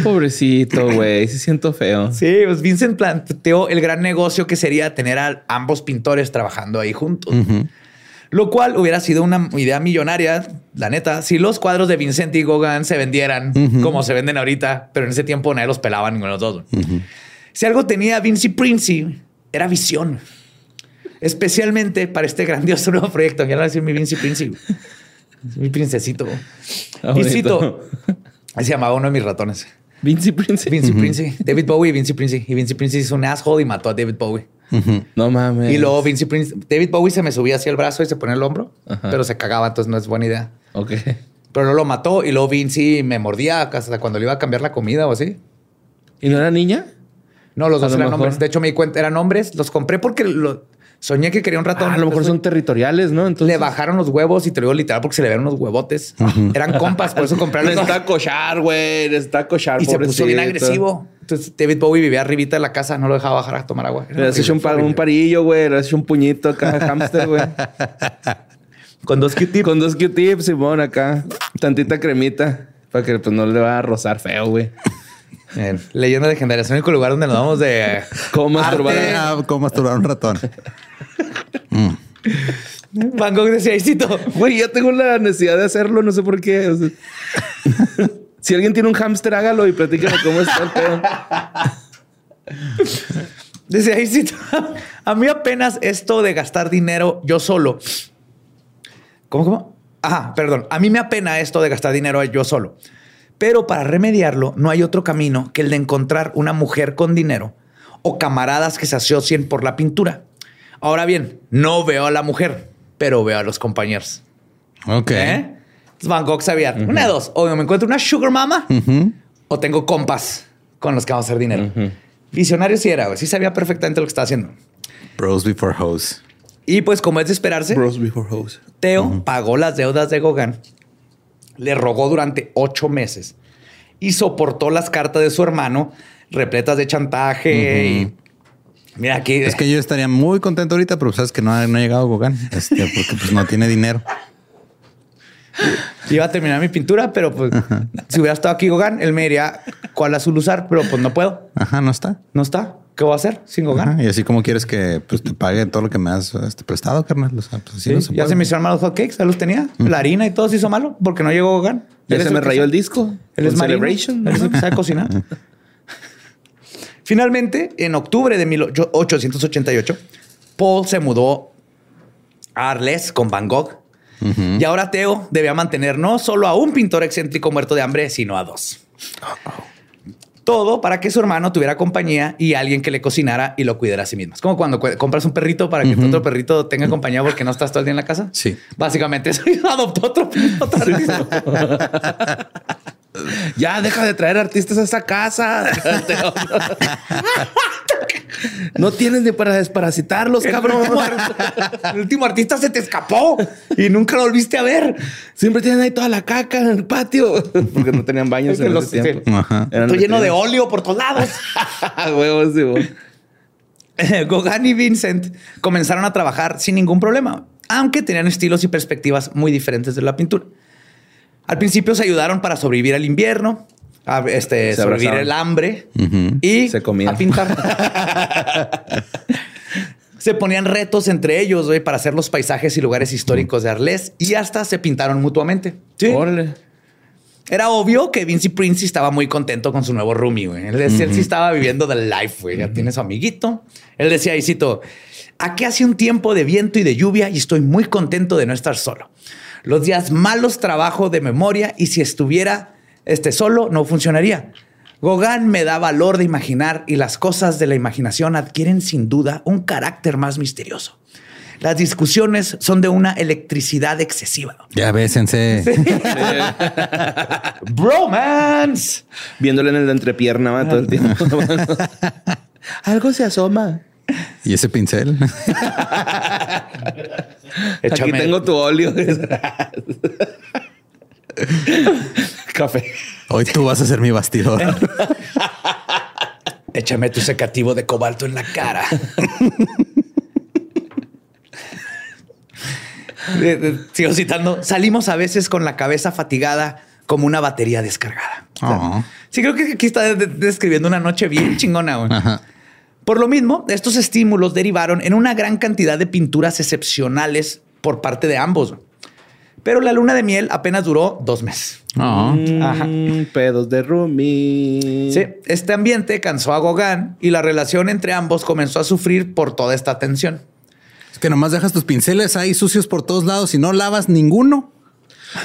Pobrecito, güey. Sí siento feo. Sí, pues Vincent planteó el gran negocio que sería tener a ambos pintores trabajando ahí juntos. Lo cual hubiera sido una idea millonaria, la neta, si los cuadros de Vincent y Gauguin se vendieran como se venden ahorita, pero en ese tiempo nadie los pelaba ninguno de los dos. Si algo tenía Vinci Princi, era visión. Especialmente para este grandioso nuevo proyecto. Ya lo voy a decir mi Vinci Princi. Es Mi princesito. Ah, y cito, se llamaba uno de mis ratones. Vinci Prince. Vinci Princi. David Bowie y Vinci Princi. Y Vinci Princi hizo un asshole y mató a David Bowie. No mames. Y luego Vinci Prince, David Bowie se me subía así el brazo y se ponía el hombro, Ajá. pero se cagaba, entonces no es buena idea. Ok. Pero luego lo mató y luego Vinci me mordía hasta cuando le iba a cambiar la comida o así. ¿Y no era niña? No, los A dos lo eran mejor. hombres. De hecho, me di cuenta, eran hombres. Los compré porque lo- Soñé que quería un ratón. Ah, a lo mejor son territoriales, ¿no? Entonces Le bajaron los huevos y te lo digo literal porque se le ven unos huevotes. Eran compas, por eso compraron. Necesita cochar, güey. Necesita cochar. y se puso bien pobrecito. agresivo. Entonces David Bowie vivía arribita de la casa, no lo dejaba bajar a tomar agua. Era Le has hecho un, parillo, güey. Le has hecho un puñito acá, hamster, güey. Con dos Q-tips. Con dos Q-tips, Simón, acá. Tantita cremita. Para que pues no le va a rozar feo, güey. Bien. Leyenda legendaria. Es el único lugar donde nos vamos de... ¿Cómo masturbar? Ah, ¿Cómo masturbar un ratón? Van Gogh decía, "Isito, Güey, yo tengo la necesidad de hacerlo, no sé por qué. o sea. si alguien tiene un hámster, hágalo y platícame cómo está el pedo. Decía, Isito, a mí apenas esto de gastar dinero yo solo. ¿Cómo, cómo? Ajá, perdón. A mí me apena esto de gastar dinero yo solo. Pero para remediarlo, no hay otro camino que el de encontrar una mujer con dinero o camaradas que se asocien por la pintura. Ahora bien, no veo a la mujer, pero veo a los compañeros. Ok. ¿Eh? Entonces Van Gogh sabía, una de dos, o me encuentro una sugar mama o tengo compas con los que vamos a hacer dinero. Visionario sí era, güey. sí sabía perfectamente lo que estaba haciendo. Bros before hoes. Y pues como es de esperarse, Bros before hoes. Teo pagó las deudas de Gauguin, le rogó durante ocho meses y soportó las cartas de su hermano repletas de chantaje y... Mira aquí... Es que yo estaría muy contento ahorita, pero sabes que no ha, no ha llegado Gauguin, este, porque pues no tiene dinero. Iba a terminar mi pintura, pero pues si hubiera estado aquí Gauguin, él me diría cuál azul usar, pero pues no puedo. Ajá, no está. No está. ¿Qué voy a hacer sin? Ajá, y así como quieres que pues, te pague todo lo que me has este, prestado, carnal. O sea, pues así Sí, no se ya puede. se me hicieron malos hotcakes, ya los tenía. La harina y todo se hizo malo porque no llegó Gauguin. Ya Él se me rayó sabe- el disco. Él es. Celebration. Él es el que sabe cocinar. Finalmente, en octubre de 1888, Paul se mudó a Arles con Van Gogh. Y ahora Teo debía mantener no solo a un pintor excéntrico muerto de hambre, sino a dos. Todo para que su hermano tuviera compañía y alguien que le cocinara y lo cuidara a sí mismo. Es como cuando cu- compras un perrito para que tu otro perrito tenga compañía porque no estás todo el día en la casa. Sí. Básicamente eso adoptó otro, otro artista. Ya deja de traer artistas a esa casa. no tienes ni para desparasitarlos, El cabrón. último, el último artista se te escapó y nunca lo volviste a ver. Siempre tienen ahí toda la caca en el patio. Porque no tenían baños Es que en los- ese tiempo. Eran Estoy lleno de óleo por todos lados. Huevos, sí, güey. Gauguin y Vincent comenzaron a trabajar sin ningún problema, aunque tenían estilos y perspectivas muy diferentes de la pintura. Al principio se ayudaron para sobrevivir al invierno, a este, Se sobrevivir abrazaron. el hambre y Se comían. a pintar. se ponían retos entre ellos güey, para hacer los paisajes y lugares históricos de Arles y hasta se pintaron mutuamente. Sí. Órale. Era obvio que Vinci Prince estaba muy contento con su nuevo roomie, güey. Él, decía- él sí estaba viviendo the life, güey. Ya tiene su amiguito. Él decía, y cito, aquí hace un tiempo de viento y de lluvia y estoy muy contento de no estar solo. Los días malos trabajo de memoria y si estuviera este solo no funcionaría. Gauguin me da valor de imaginar y las cosas de la imaginación adquieren sin duda un carácter más misterioso. Las discusiones son de una electricidad excesiva. Ya bésense. Bromance. Viéndole en el entrepierna todo el tiempo. Algo se asoma. ¿Y ese pincel? Aquí tengo tu óleo. Café. Hoy tú vas a ser mi bastidor. Échame tu secativo de cobalto en la cara. Sigo citando. Salimos a veces con la cabeza fatigada como una batería descargada. O sea, Oh. Sí, creo que aquí está de- de- describiendo una noche bien chingona. Ajá. Por lo mismo, estos estímulos derivaron en una gran cantidad de pinturas excepcionales por parte de ambos. Pero la luna de miel apenas duró dos meses. Oh. Ajá. Pedos de roomie. Sí, este ambiente cansó a Gauguin y la relación entre ambos comenzó a sufrir por toda esta tensión. Es que nomás dejas tus pinceles ahí sucios por todos lados y no lavas ninguno.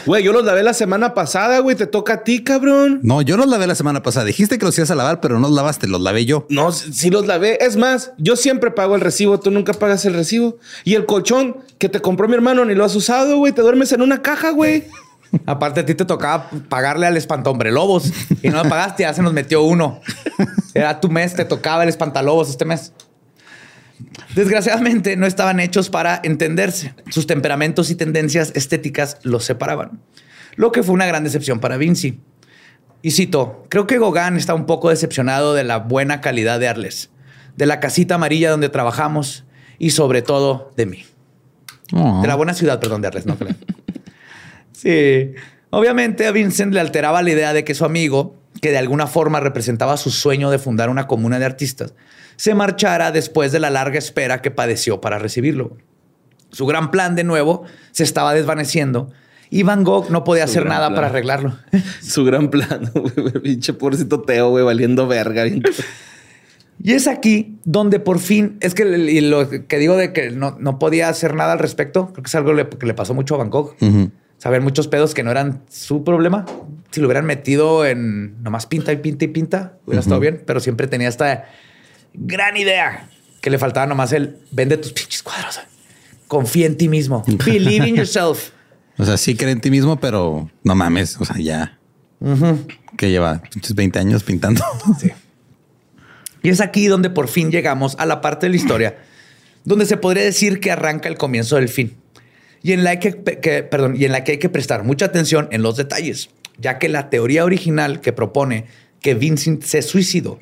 Güey, yo los lavé la semana pasada, güey. Te toca a ti, cabrón. No, yo los lavé la semana pasada. Dijiste que los ibas a lavar, pero no los lavaste, los lavé yo. No, si los lavé. Es más, yo siempre pago el recibo. Tú nunca pagas el recibo. Y el colchón que te compró mi hermano ni lo has usado, güey. Te duermes en una caja, güey. Aparte, a ti te tocaba pagarle al espantombre lobos y no lo pagaste, ya se nos metió uno. Era tu mes, te tocaba el espantalobos este mes. Desgraciadamente no estaban hechos para entenderse. Sus temperamentos y tendencias estéticas los separaban, lo que fue una gran decepción para Vinci. Y cito, creo que Gauguin está un poco decepcionado de la buena calidad de Arles, de la casita amarilla donde trabajamos y sobre todo de mí. Oh. De la buena ciudad, perdón, de Arles, no creo. sí. Obviamente a Vincent le alteraba la idea de que su amigo, que de alguna forma representaba su sueño de fundar una comuna de artistas, se marchara después de la larga espera que padeció para recibirlo. Su gran plan, de nuevo, se estaba desvaneciendo y Van Gogh no podía Su hacer nada plan. para arreglarlo. Su gran plan. Pinche pobrecito Teo, güey, valiendo verga. Y es aquí donde por fin, es que y lo que digo de que no, no podía hacer nada al respecto, creo que es algo le- que le pasó mucho a Van Gogh. Saber muchos pedos que no eran su problema. Si lo hubieran metido en nomás pinta y pinta y pinta, hubiera estado bien, pero siempre tenía esta gran idea que le faltaba nomás el vende tus pinches cuadros. Confía en ti mismo. Believe in yourself. O sea, sí cree en ti mismo, pero no mames. O sea, ya. Que lleva pinches 20 años pintando. Y es aquí donde por fin llegamos a la parte de la historia donde se podría decir que arranca el comienzo del fin. Y en la que, que- perdón, y en la que hay que prestar mucha atención en los detalles, ya que la teoría original que propone que Vincent se suicidó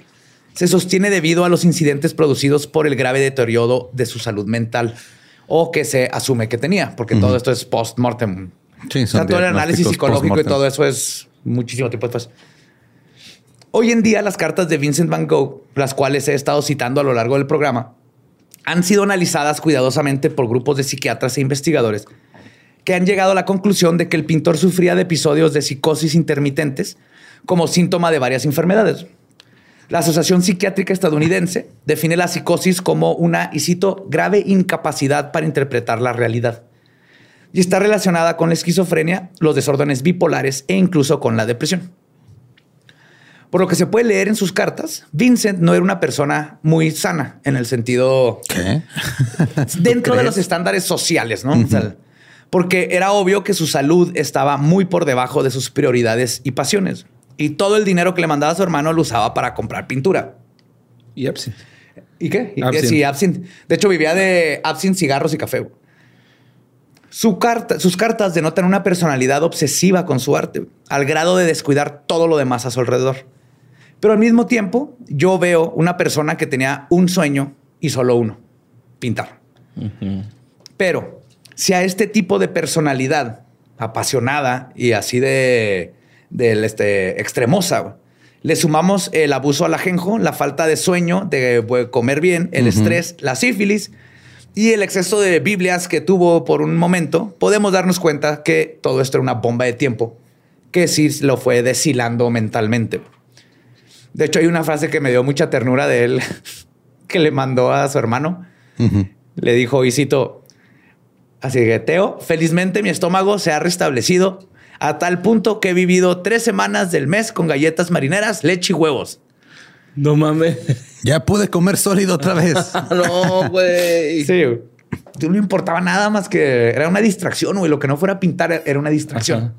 se sostiene debido a los incidentes producidos por el grave deterioro de su salud mental o que se asume que tenía, porque todo esto es post-mortem. Sí, O sea, todo el análisis psicológico y todo eso es muchísimo tiempo después. Hoy en día, las cartas de Vincent Van Gogh, las cuales he estado citando a lo largo del programa, han sido analizadas cuidadosamente por grupos de psiquiatras e investigadores que han llegado a la conclusión de que el pintor sufría de episodios de psicosis intermitentes como síntoma de varias enfermedades. La Asociación Psiquiátrica Estadounidense define la psicosis como una, y cito, grave incapacidad para interpretar la realidad. Y está relacionada con la esquizofrenia, los desórdenes bipolares e incluso con la depresión. Por lo que se puede leer en sus cartas, Vincent no era una persona muy sana en el sentido ¿Qué? dentro de los estándares sociales, ¿no? O sea, porque era obvio que su salud estaba muy por debajo de sus prioridades y pasiones. Y todo el dinero que le mandaba a su hermano lo usaba para comprar pintura. Y Epsi. ¿Y qué? Y- Absinthe. Sí, absinthe. De hecho, vivía de absinthe, cigarros y café. Su carta, sus cartas denotan una personalidad obsesiva con su arte, al grado de descuidar todo lo demás a su alrededor. Pero al mismo tiempo, yo veo una persona que tenía un sueño y solo uno, pintar. Pero si a este tipo de personalidad apasionada y así de, del, este, extremosa, güey, le sumamos el abuso al ajenjo, la falta de sueño, de pues, comer bien, el estrés, la sífilis y el exceso de Biblias que tuvo por un momento, podemos darnos cuenta que todo esto era una bomba de tiempo que sí lo fue deshilando mentalmente. De hecho, hay una frase que me dio mucha ternura de él que le mandó a su hermano. Le dijo, y cito, así que Teo, felizmente mi estómago se ha restablecido a tal punto que he vivido tres semanas del mes con galletas marineras, leche y huevos. No mames. Ya pude comer sólido otra vez. no, güey. Sí. No le importaba nada más que era una distracción, güey. Lo que no fuera a pintar era una distracción. Ajá.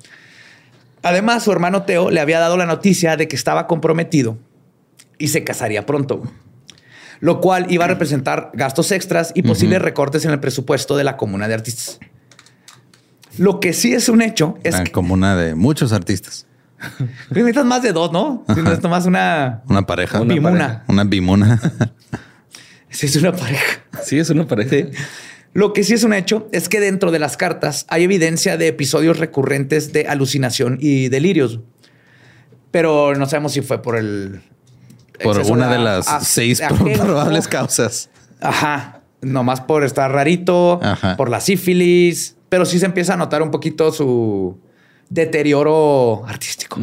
Además, su hermano Teo le había dado la noticia de que estaba comprometido y se casaría pronto, lo cual iba a representar gastos extras y posibles recortes en el presupuesto de la comuna de artistas. Lo que sí es un hecho es La que comuna de muchos artistas. necesitas más de dos, ¿no? Si no es nomás una, Una pareja. Una bimuna. pareja. Una bimuna. si es una pareja. Sí, es una pareja. Lo que sí es un hecho es que dentro de las cartas hay evidencia de episodios recurrentes de alucinación y delirios. Pero no sabemos si fue por el... Por una de las a- seis probables causas. Ajá. Nomás por estar rarito, Ajá. por la sífilis, pero sí se empieza a notar un poquito su deterioro artístico.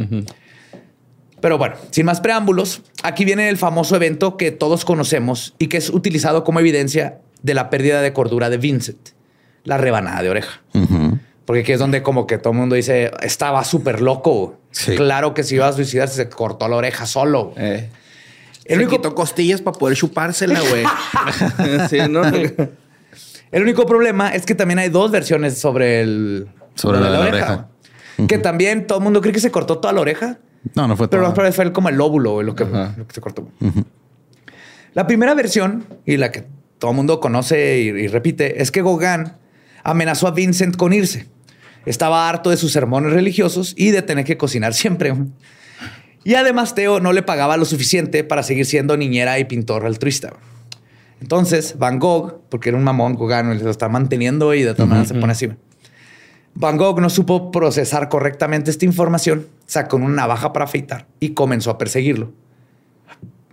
Pero bueno, sin más preámbulos, aquí viene el famoso evento que todos conocemos y que es utilizado como evidencia de la pérdida de cordura de Vincent, la rebanada de oreja. Porque aquí es donde como que todo el mundo dice, estaba súper loco. Sí. Claro que si iba a suicidarse se cortó la oreja solo. Eh. El El único- quitó costillas para poder chupársela, güey. sí, ¿no? El único problema es que también hay dos versiones sobre el Sobre la oreja. Que también todo el mundo cree que se cortó toda la oreja, No, no fue pero todo. no, fue como el lóbulo lo que, lo que se cortó. La primera versión y la que todo el mundo conoce y, y repite, es que Gauguin amenazó a Vincent con irse. Estaba harto de sus sermones religiosos y de tener que cocinar siempre. Y además Teo no le pagaba lo suficiente para seguir siendo niñera y pintor altruista. Entonces Van Gogh, porque era un mamón Gauguin, lo está manteniendo y de todas maneras se pone así. Van Gogh no supo procesar correctamente esta información, sacó una navaja para afeitar y comenzó a perseguirlo.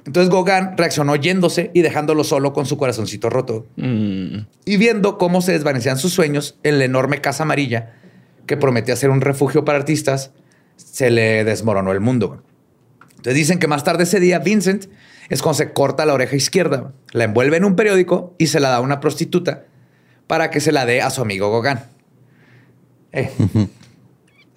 Entonces Gauguin reaccionó yéndose y dejándolo solo con su corazoncito roto. Y viendo cómo se desvanecían sus sueños en la enorme casa amarilla que prometía ser un refugio para artistas, se le desmoronó el mundo. Entonces dicen que más tarde ese día Vincent es cuando se corta la oreja izquierda, la envuelve en un periódico y se la da a una prostituta para que se la dé a su amigo Gauguin. Eh,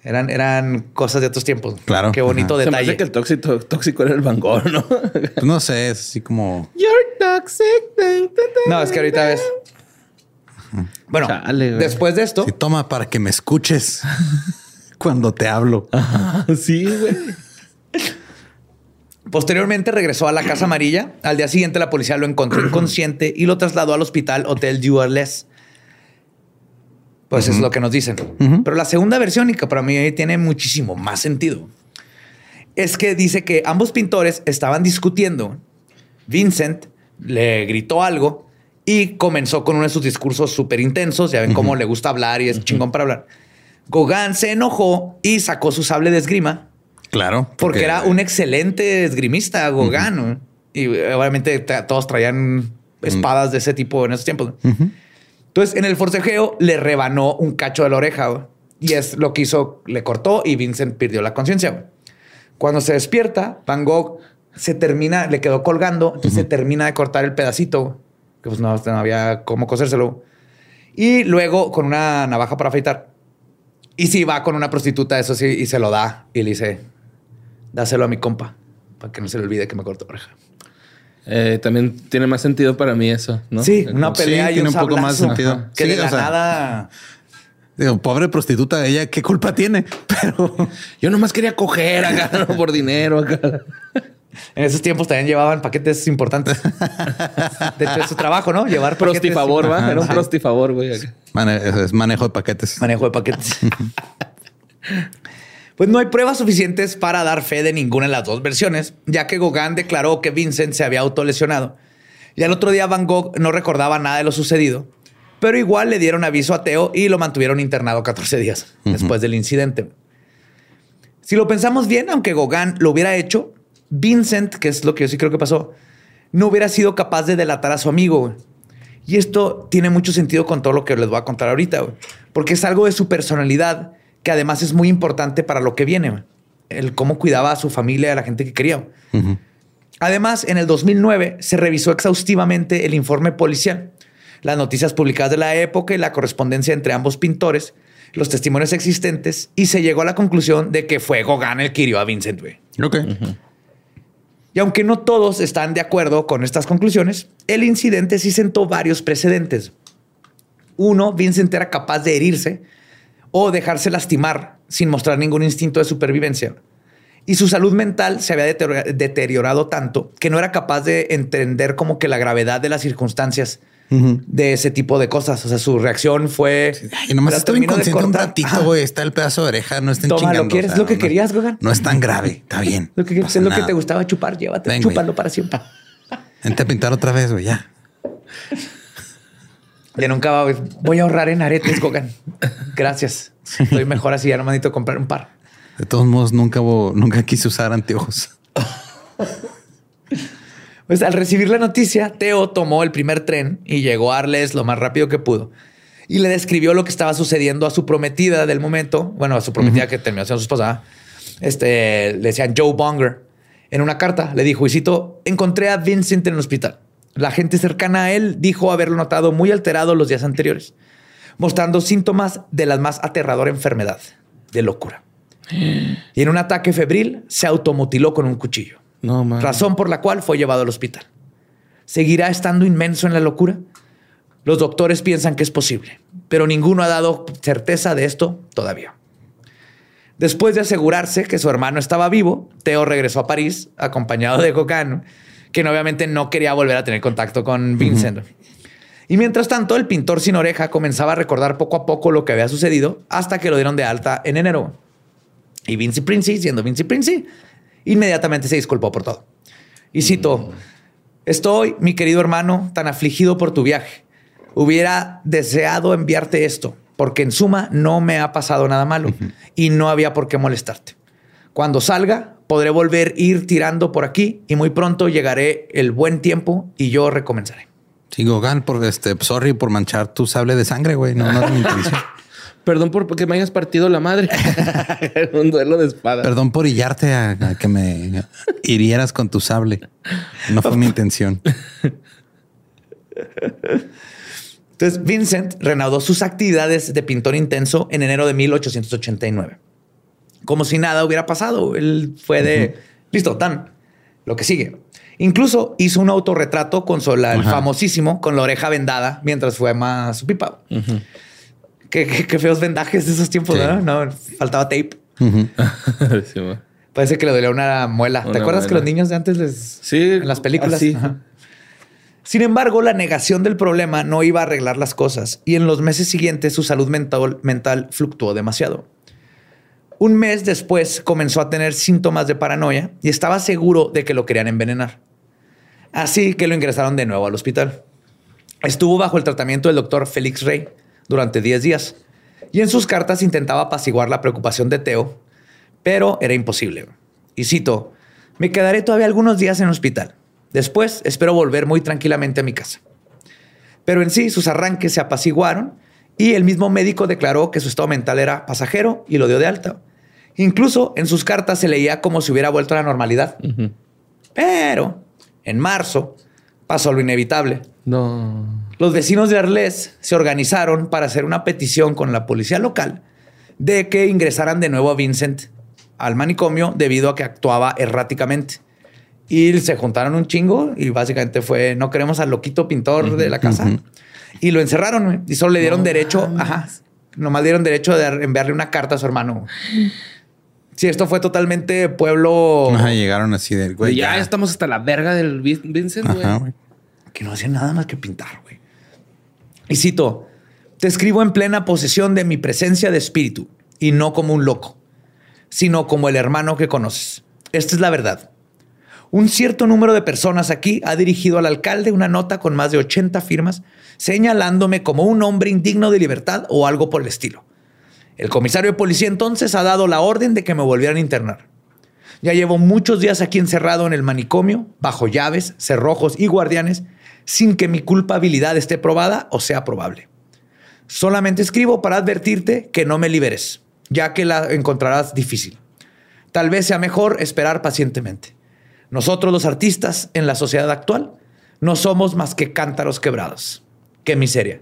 eran, eran cosas de otros tiempos. Claro. Qué bonito Ajá. Se me detalle. hace que el tóxico, tóxico era el Van Gogh, ¿no? Pues no sé, es así como. You're toxic. No, es que ahorita ves. Bueno, Chale, después de esto, Sí, toma para que me escuches cuando te hablo. Sí, güey. Posteriormente regresó a la Casa Amarilla. Al día siguiente, la policía lo encontró inconsciente y lo trasladó al hospital Hotel du Arles. Pues es lo que nos dicen. Pero la segunda versión, y que para mí tiene muchísimo más sentido, es que dice que ambos pintores estaban discutiendo. Vincent le gritó algo y comenzó con uno de sus discursos súper intensos. Ya ven cómo le gusta hablar y es chingón para hablar. Gauguin se enojó y sacó su sable de esgrima Claro. porque era un excelente esgrimista, Gauguin. ¿no? Y eh, obviamente todos traían espadas de ese tipo en esos tiempos. Entonces, en el forcejeo le rebanó un cacho de la oreja. güey. Y es lo que hizo, le cortó y Vincent perdió la conciencia. Cuando se despierta, Van Gogh se termina, le quedó colgando, entonces se termina de cortar el pedacito, que pues no, no había cómo cosérselo. Y luego con una navaja para afeitar. Y sí, va con una prostituta, eso sí, y se lo da. Y le dice, dáselo a mi compa, para que no se le olvide que me cortó oreja. Eh, también tiene más sentido para mí eso, ¿no? Sí, una Sí, pelea y tiene un, poco más sentido. Que Sí, de la o sea, nada... Digo, pobre prostituta, ella qué culpa tiene, pero Yo nomás quería coger acá ¿no? por dinero acá. En esos tiempos también llevaban paquetes importantes. De hecho, es su trabajo, ¿no? Llevar paquetes. Prostifavor, ¿va? Era un Ajá. prostifavor, güey. mane- es manejo de paquetes. Manejo de paquetes. pues no hay pruebas suficientes para dar fe de ninguna de las dos versiones, ya que Gauguin declaró que Vincent se había autolesionado. Y al otro día Van Gogh no recordaba nada de lo sucedido, pero igual le dieron aviso a Teo y lo mantuvieron internado 14 días después del incidente. Si lo pensamos bien, aunque Gauguin lo hubiera hecho, Vincent, que es lo que yo sí creo que pasó, no hubiera sido capaz de delatar a su amigo. Y esto tiene mucho sentido con todo lo que les voy a contar ahorita, porque es algo de su personalidad que además es muy importante para lo que viene. El cómo cuidaba a su familia, a la gente que quería. Además, en el 2009 se revisó exhaustivamente el informe policial, las noticias publicadas de la época y la correspondencia entre ambos pintores, los testimonios existentes, y se llegó a la conclusión de que fue Gauguin el que hirió a Vincent. güey. Ok. Y aunque no todos están de acuerdo con estas conclusiones, el incidente sí sentó varios precedentes. Uno, Vincent era capaz de herirse o dejarse lastimar sin mostrar ningún instinto de supervivencia. Y su salud mental se había deteriora- deteriorado tanto que no era capaz de entender como que la gravedad de las circunstancias de ese tipo de cosas. O sea, su reacción fue... Y nomás "Me la estuve termino de inconsciente un cortar". ratito, güey. Está el pedazo de oreja, no estén Toma, ¿lo chingando. quieres? ¿Lo que querías, Gauguin? No es tan grave, está bien. Lo que, es lo que nada. te gustaba chupar, llévate, Ven, chúpalo para siempre. Vente a pintar otra vez, güey, ya. De nunca va, voy a ahorrar en aretes, Gogan. Gracias. Estoy mejor así, ya no me necesito comprar un par. De todos modos, nunca, nunca quise usar anteojos. Pues al recibir la noticia, Teo tomó el primer tren y llegó a Arles lo más rápido que pudo. Y le describió lo que estaba sucediendo a su prometida del momento. Bueno, a su prometida que terminó siendo su esposa. Este, le decían Joe Bonger. En una carta le dijo, y cito, encontré a Vincent en el hospital. La gente cercana a él dijo haberlo notado muy alterado los días anteriores, mostrando síntomas de la más aterradora enfermedad, de locura. Y en un ataque febril se automutiló con un cuchillo No, man. razón por la cual fue llevado al hospital. ¿Seguirá estando inmenso en la locura? Los doctores piensan que es posible, pero ninguno ha dado certeza de esto todavía. Después de asegurarse que su hermano estaba vivo, Teo regresó a París acompañado de Gauguin, quien obviamente no quería volver a tener contacto con Vincent. Y mientras tanto, el pintor sin oreja comenzaba a recordar poco a poco lo que había sucedido hasta que lo dieron de alta en enero. Y Vinci Princi, siendo Vinci Princi, inmediatamente se disculpó por todo. Y cito, estoy, mi querido hermano, tan afligido por tu viaje. Hubiera deseado enviarte esto, porque en suma no me ha pasado nada malo y no había por qué molestarte. Cuando salga, podré volver a ir tirando por aquí y muy pronto llegaré el buen tiempo y yo recomenzaré. Sí, Gogan, por este, sorry por manchar tu sable de sangre, güey. No, no es mi intención. Perdón por que me hayas partido la madre. en un duelo de espada. Perdón por hillarte a, a que me hirieras con tu sable. No fue mi intención. Entonces, Vincent reanudó sus actividades de pintor intenso en enero de 1889. Como si nada hubiera pasado. Él fue de, listo, tan, lo que sigue. Incluso hizo un autorretrato con su, la- el famosísimo, con la oreja vendada, mientras fue más su pipa. qué, qué- qué feos vendajes de esos tiempos, Sí. ¿verdad? No, faltaba tape. Sí. Parece que le dolía una muela. ¿Te acuerdas que los niños de antes les... Sí, En las películas. así. Ajá. Sin embargo, la negación del problema no iba a arreglar las cosas y en los meses siguientes su salud mental, mental fluctuó demasiado. Un mes después comenzó a tener síntomas de paranoia y estaba seguro de que lo querían envenenar. Así que lo ingresaron de nuevo al hospital. Estuvo bajo el tratamiento del doctor Félix Rey durante 10 días y en sus cartas intentaba apaciguar la preocupación de Teo, pero era imposible. Y cito, me quedaré todavía algunos días en el hospital. Después espero volver muy tranquilamente a mi casa. Pero en sí sus arranques se apaciguaron y el mismo médico declaró que su estado mental era pasajero y lo dio de alta. Incluso en sus cartas se leía como si hubiera vuelto a la normalidad. Pero en marzo pasó lo inevitable. No. Los vecinos de Arles se organizaron para hacer una petición con la policía local de que ingresaran de nuevo a Vincent al manicomio debido a que actuaba erráticamente. Y se juntaron un chingo y básicamente fue, no queremos al loquito pintor de la casa. Y lo encerraron y solo le dieron derecho, ajá, nomás dieron derecho de enviarle una carta a su hermano. Sí, esto fue totalmente pueblo Ajá, llegaron así de, güey. ya, estamos hasta la verga del Vin- Vincent, güey. Ajá, güey. que no hacía nada más que pintar, güey. Y cito, te escribo en plena posesión de mi presencia de espíritu y no como un loco, sino como el hermano que conoces. Esta es la verdad. Un cierto número de personas aquí ha dirigido al alcalde una nota con más de 80 firmas señalándome como un hombre indigno de libertad o algo por el estilo. El comisario de policía entonces ha dado la orden de que me volvieran a internar. Ya llevo muchos días aquí encerrado en el manicomio, bajo llaves, cerrojos y guardianes, sin que mi culpabilidad esté probada o sea probable. Solamente escribo para advertirte que no me liberes, ya que la encontrarás difícil. Tal vez sea mejor esperar pacientemente. Nosotros los artistas en la sociedad actual no somos más que cántaros quebrados. Qué miseria.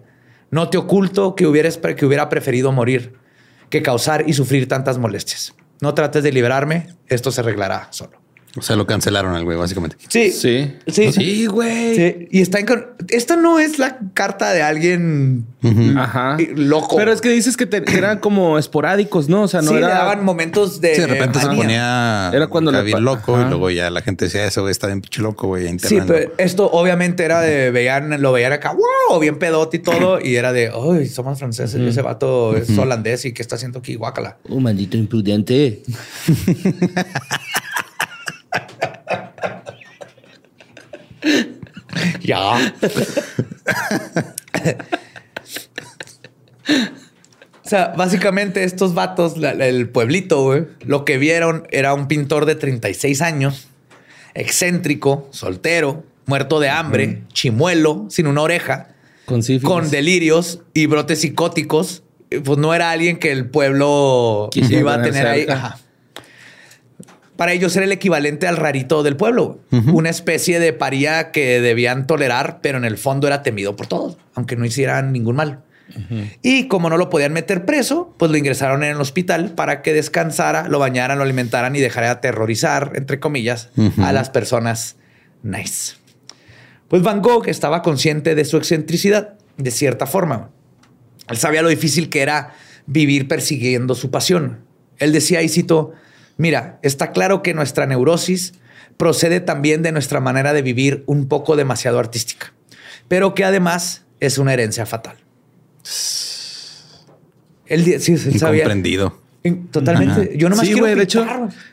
No te oculto que, hubieras, que hubiera preferido morir que causar y sufrir tantas molestias. No trates de liberarme, esto se arreglará solo. O sea, lo cancelaron al güey, básicamente. Sí. Sí. Sí. Sí, güey. Sí, Y está en... Esta no es la carta de alguien Ajá. loco. Pero es que dices que, te- que eran como esporádicos, ¿no? O sea, no sí, era. le daban momentos de. Sí, de repente se manía. ponía Era cuando le bien loco Ajá. y luego ya la gente decía eso, güey, está bien pinche loco, güey, Sí, pero esto obviamente era de veían, lo veían acá, wow, bien pedote y todo, y era de, ay, somos franceses, y ese vato es holandés y qué está haciendo aquí, guácala. Un maldito imprudente. Ya. o sea, básicamente estos vatos, la- la- el pueblito, güey, lo que vieron era un pintor de 36 años, excéntrico, soltero, muerto de hambre, chimuelo, sin una oreja, Con delirios y brotes psicóticos. Eh, Pues no era alguien que el pueblo Quisiera iba a tener ahí. Ajá. Para ellos era el equivalente al rarito del pueblo, una especie de paría que debían tolerar, pero en el fondo era temido por todos, aunque no hicieran ningún mal. Y como no lo podían meter preso, pues lo ingresaron en el hospital para que descansara, lo bañaran, lo alimentaran y dejara de aterrorizar, entre comillas, a las personas nice. Pues Van Gogh estaba consciente de su excentricidad, de cierta forma. Él sabía lo difícil que era vivir persiguiendo su pasión. Él decía, y cito, mira, está claro que nuestra neurosis procede también de nuestra manera de vivir un poco demasiado artística, pero que además es una herencia fatal. Él, sí, él sabía. Incomprendido. In- Totalmente. Yo nomás sí, quiero güey. De hecho,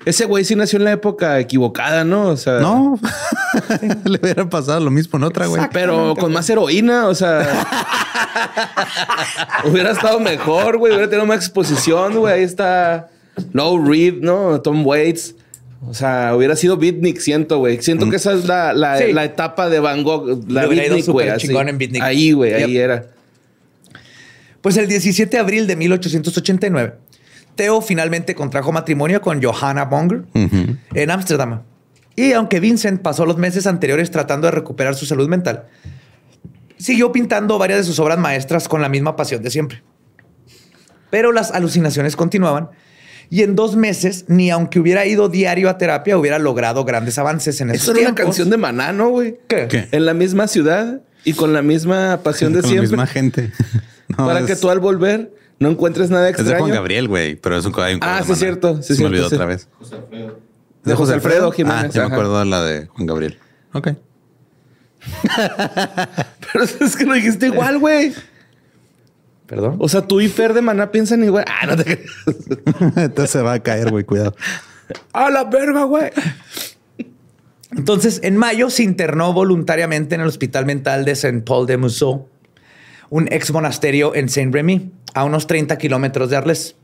ese güey sí nació en la época equivocada, ¿no? O sea, No, le hubiera pasado lo mismo en otra, güey. Pero con más heroína, o sea. hubiera estado mejor, güey. Hubiera tenido más exposición, güey. Ahí está Low Reed, ¿no? Tom Waits. O sea, hubiera sido Beatnik, siento, güey. Siento que esa es la, la, Sí. la etapa de Van Gogh. La Beatnik, güey. Ahí, güey. Ahí era. Pues el 17 de abril de 1889, Theo finalmente contrajo matrimonio con Johanna Bonger en Ámsterdam. Y aunque Vincent pasó los meses anteriores tratando de recuperar su salud mental, siguió pintando varias de sus obras maestras con la misma pasión de siempre. Pero las alucinaciones continuaban y en dos meses, ni aunque hubiera ido diario a terapia, hubiera logrado grandes avances en esos Eso era una tiempos. canción de Maná, ¿no, güey? ¿Qué? ¿Qué? En la misma ciudad y con la misma pasión de Con la siempre. misma gente. No, para es- que tú al volver no encuentres nada Es de extraño. Juan Gabriel, güey, pero es un hay un Ah, sí, es cierto, sí, Se me olvidó sí. otra vez. De José Alfredo Ah, Jiménez. ya me ajá. acuerdo de la de Juan Gabriel. Ok. Pero es que lo dijiste igual, güey. Perdón. O sea, tú y Fer de Maná piensan igual. Ah, no te. Entonces se va a caer, güey, cuidado. A la verga, güey. Entonces, en mayo se internó voluntariamente en el Hospital Mental de Saint Paul de Mousseau, un ex monasterio en Saint-Rémy, a unos 30 kilómetros de Arles.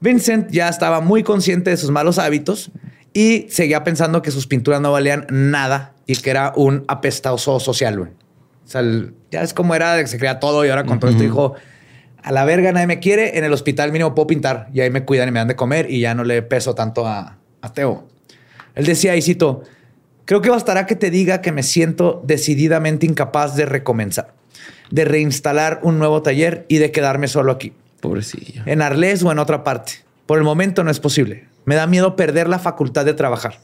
Vincent ya estaba muy consciente de sus malos hábitos y seguía pensando que sus pinturas no valían nada y que era un apestoso social. güey. O sea, el- ya es como era de que se creía todo y ahora con todo esto dijo, a la verga nadie me quiere, en el hospital mínimo puedo pintar y ahí me cuidan y me dan de comer y ya no le peso tanto a, a Teo. Él decía, y cito, creo que bastará que te diga que me siento decididamente incapaz de recomenzar, de reinstalar un nuevo taller y de quedarme solo aquí, Pobrecillo. en Arles o en otra parte. Por el momento no es posible. Me da miedo perder la facultad de trabajar.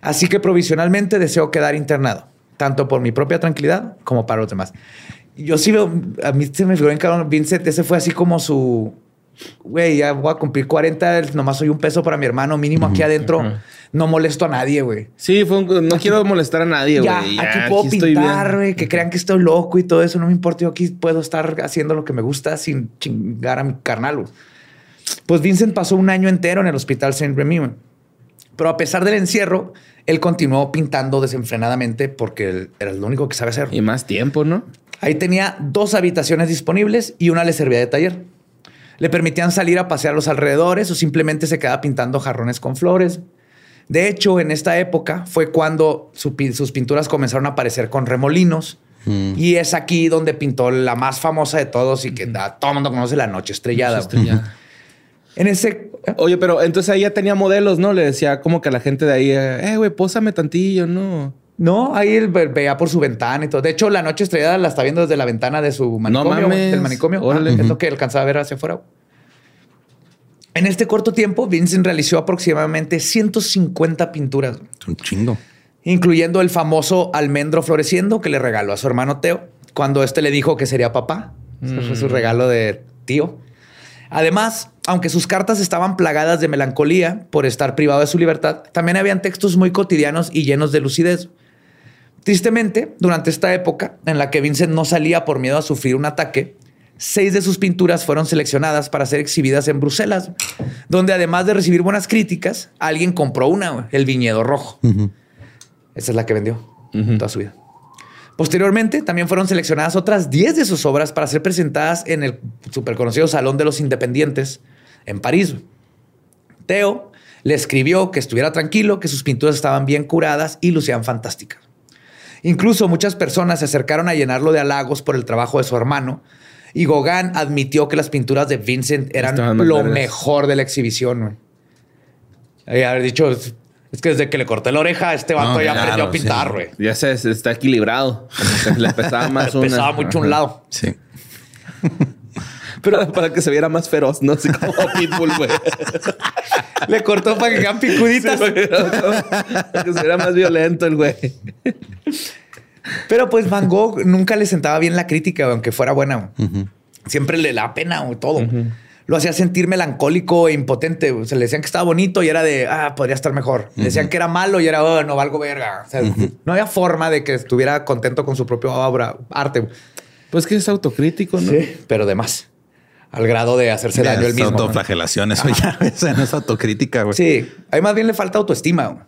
Así que provisionalmente deseo quedar internado, tanto por mi propia tranquilidad como para los demás. Yo sí veo, a mí se me figuró en cabrón, Vincent, ese fue así como su, güey, ya voy a cumplir 40, nomás soy un peso para mi hermano mínimo aquí adentro, no molesto a nadie, güey. Sí, fue un- no quiero molestar a nadie, güey. Ya, aquí puedo pintar, güey, que crean que estoy loco y todo eso, no me importa, yo aquí puedo estar haciendo lo que me gusta sin chingar a mi carnal. Pues Vincent pasó un año entero en el hospital Saint Remy, güey. pero a pesar del encierro, él continuó pintando desenfrenadamente porque él era lo único que sabe hacer. Y más tiempo, ¿no? Ahí tenía dos habitaciones disponibles y una le servía de taller. Le permitían salir a pasear a los alrededores o simplemente se quedaba pintando jarrones con flores. De hecho, en esta época fue cuando su sus pinturas comenzaron a aparecer con remolinos. Y es aquí donde pintó la más famosa de todos y que da- todo el mundo conoce la noche estrellada. güey. En ese... Oye, pero entonces ahí ya tenía modelos, ¿no? Le decía como que a la gente de ahí, eh, güey, pósame tantillo, ¿no? No, ahí él ve- veía por su ventana y todo. De hecho, la noche estrellada la está viendo desde la ventana de su manicomio. mames. Del manicomio. Órale. Ah, Es lo que alcanzaba a ver hacia afuera. En este corto tiempo, Vincent realizó aproximadamente 150 pinturas, un chingo. incluyendo el famoso almendro floreciendo que le regaló a su hermano Teo cuando este le dijo que sería papá. Ese fue su regalo de tío. Además, aunque sus cartas estaban plagadas de melancolía por estar privado de su libertad, también habían textos muy cotidianos y llenos de lucidez. Tristemente, durante esta época en la que Vincent no salía por miedo a sufrir un ataque, seis de sus pinturas fueron seleccionadas para ser exhibidas en Bruselas, donde además de recibir buenas críticas, alguien compró una, el viñedo rojo. Esa es la que vendió toda su vida. Posteriormente, también fueron seleccionadas otras 10 de sus obras para ser presentadas en el super conocido Salón de los Independientes en París. Teo le escribió que estuviera tranquilo, que sus pinturas estaban bien curadas y lucían fantásticas. Incluso muchas personas se acercaron a llenarlo de halagos por el trabajo de su hermano y Gauguin admitió que las pinturas de Vincent eran Estaban lo mejor de la exhibición. güey. Y haber dicho, es que desde que le corté la oreja, a este vato No, ya claro, aprendió a pintar, sí. güey. Ya se, se está equilibrado. Como que le pesaba más una. Pesaba mucho un lado. Sí. Pero para que se viera más feroz, ¿no? Así como Pitbull, güey. Le cortó para que quedan picuditas. para que se viera más violento el güey. Pero pues Van Gogh nunca le sentaba bien la crítica, aunque fuera buena. Siempre le da pena güey, todo. Lo hacía sentir melancólico e impotente. Se le decían que estaba bonito y era de, ah, podría estar mejor. Le decían que era malo y era, oh, no valgo verga. O sea, no había forma de que estuviera contento con su propia obra, arte. Pues que es autocrítico, ¿no? Sí, pero de más. Al grado de hacerse daño es mismo. ¿no? autoflagelación, eso ya esa no es autocrítica, güey. Sí, ahí más bien le falta autoestima.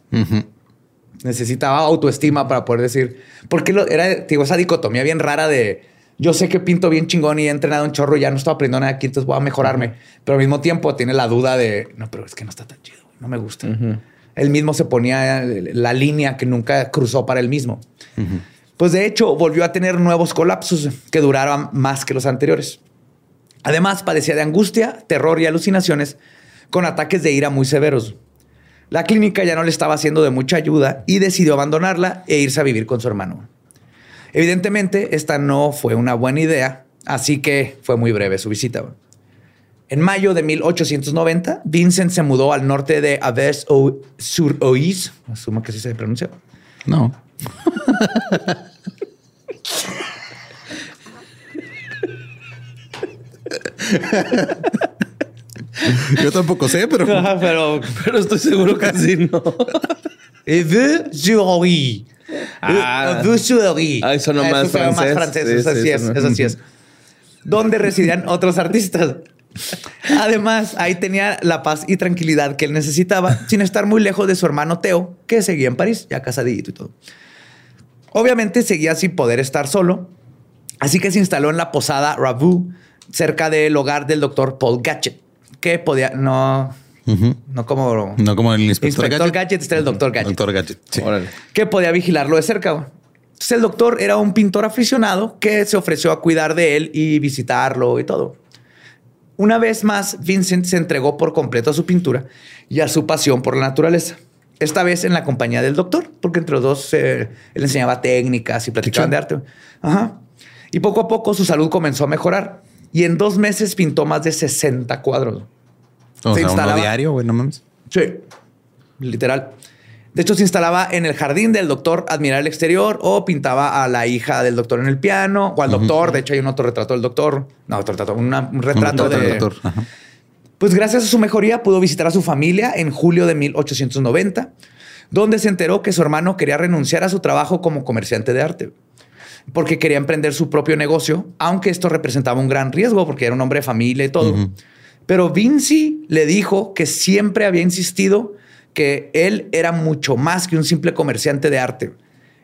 Necesitaba autoestima para poder decir, porque lo, era digo, esa dicotomía bien rara de yo sé que pinto bien chingón y he entrenado un chorro y ya no estoy aprendiendo nada aquí, entonces voy a mejorarme. Pero al mismo tiempo tiene la duda de no, pero es que no está tan chido, no me gusta. Él mismo se ponía la línea que nunca cruzó para él mismo. Pues de hecho, volvió a tener nuevos colapsos que duraron más que los anteriores. Además, padecía de angustia, terror y alucinaciones con ataques de ira muy severos. La clínica ya no le estaba haciendo de mucha ayuda y decidió abandonarla e irse a vivir con su hermano. Evidentemente, esta no fue una buena idea, así que fue muy breve su visita. En mayo de 1890, Vincent se mudó al norte de Aves-sur-Oise, asumo que así se pronuncia, No. Yo tampoco sé, pero pero Pero estoy seguro que sí, ¿no? Aves-sur-Oise. Ah. Aves-sur-Oise. Ah, eso no más suena más francés. francés. Sí, eso sí, sí eso es, no- eso sí es. Donde residían otros artistas. Además, ahí tenía la paz y tranquilidad que él necesitaba, sin estar muy lejos de su hermano Teo, que seguía en París, ya casadito y todo. Obviamente seguía sin poder estar solo, así que se instaló en la posada Ravu, cerca del hogar del doctor Paul Gadget, que podía, no, no como no como el inspector, Inspector Gadget, este era el doctor Gadget. Doctor Gadget. sí. Órale. que podía vigilarlo de cerca. Entonces el doctor era un pintor aficionado que se ofreció a cuidar de él y visitarlo y todo. Una vez más, Vincent se entregó por completo a su pintura y a su pasión por la naturaleza. Esta vez en la compañía del doctor, porque entre los dos eh, él enseñaba técnicas y platicaban de arte. Ajá. Y poco a poco su salud comenzó a mejorar. Y en dos meses pintó más de 60 cuadros. O Se sea, uno instalaba- diario, güey, no mames. Sí, literal. De hecho, se instalaba en el jardín del doctor admirar el exterior o pintaba a la hija del doctor en el piano o al doctor. De hecho, hay un otro retrato del doctor. No, otro retrato, una- un retrato Un de... doctor. Ajá. Pues gracias a su mejoría pudo visitar a su familia en julio de 1890, donde se enteró que su hermano quería renunciar a su trabajo como comerciante de arte, porque quería emprender su propio negocio, aunque esto representaba un gran riesgo porque era un hombre de familia y todo. Pero Vinci le dijo que siempre había insistido que él era mucho más que un simple comerciante de arte.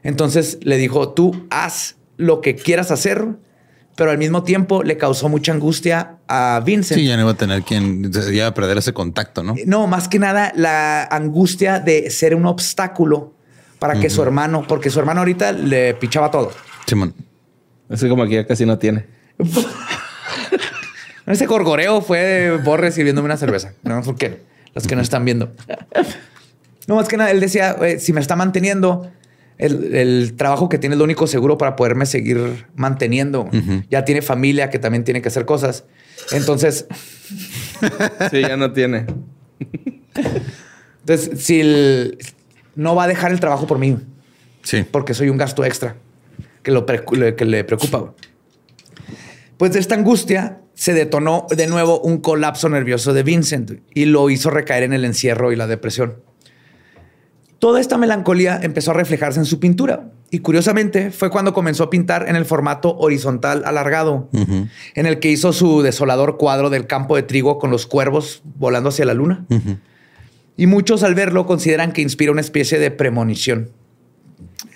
Entonces le dijo, tú haz lo que quieras hacer, pero al mismo tiempo le causó mucha angustia a Vincent. Sí, ya no iba a tener quien, ya iba a perder ese contacto, ¿no? No, más que nada la angustia de ser un obstáculo para que su hermano, porque su hermano ahorita le pichaba todo. Simón. Así como aquí ya casi no tiene. Ese gorgoreo fue Borre sirviéndome una cerveza. No, ¿por qué? Los que no están viendo. No, más que nada, él decía, "Eh, si me está manteniendo, el, el trabajo que tiene es lo único seguro para poderme seguir manteniendo. Ya tiene familia que también tiene que hacer cosas. Entonces, Sí, ya no tiene. entonces si el- no va a dejar el trabajo por mí, Sí. porque soy un gasto extra que, lo que le preocupa. Pues de esta angustia se detonó de nuevo un colapso nervioso de Vincent y lo hizo recaer en el encierro y la depresión. Toda esta melancolía empezó a reflejarse en su pintura y curiosamente fue cuando comenzó a pintar en el formato horizontal alargado, en el que hizo su desolador cuadro del campo de trigo con los cuervos volando hacia la luna. Y muchos al verlo consideran que inspira una especie de premonición.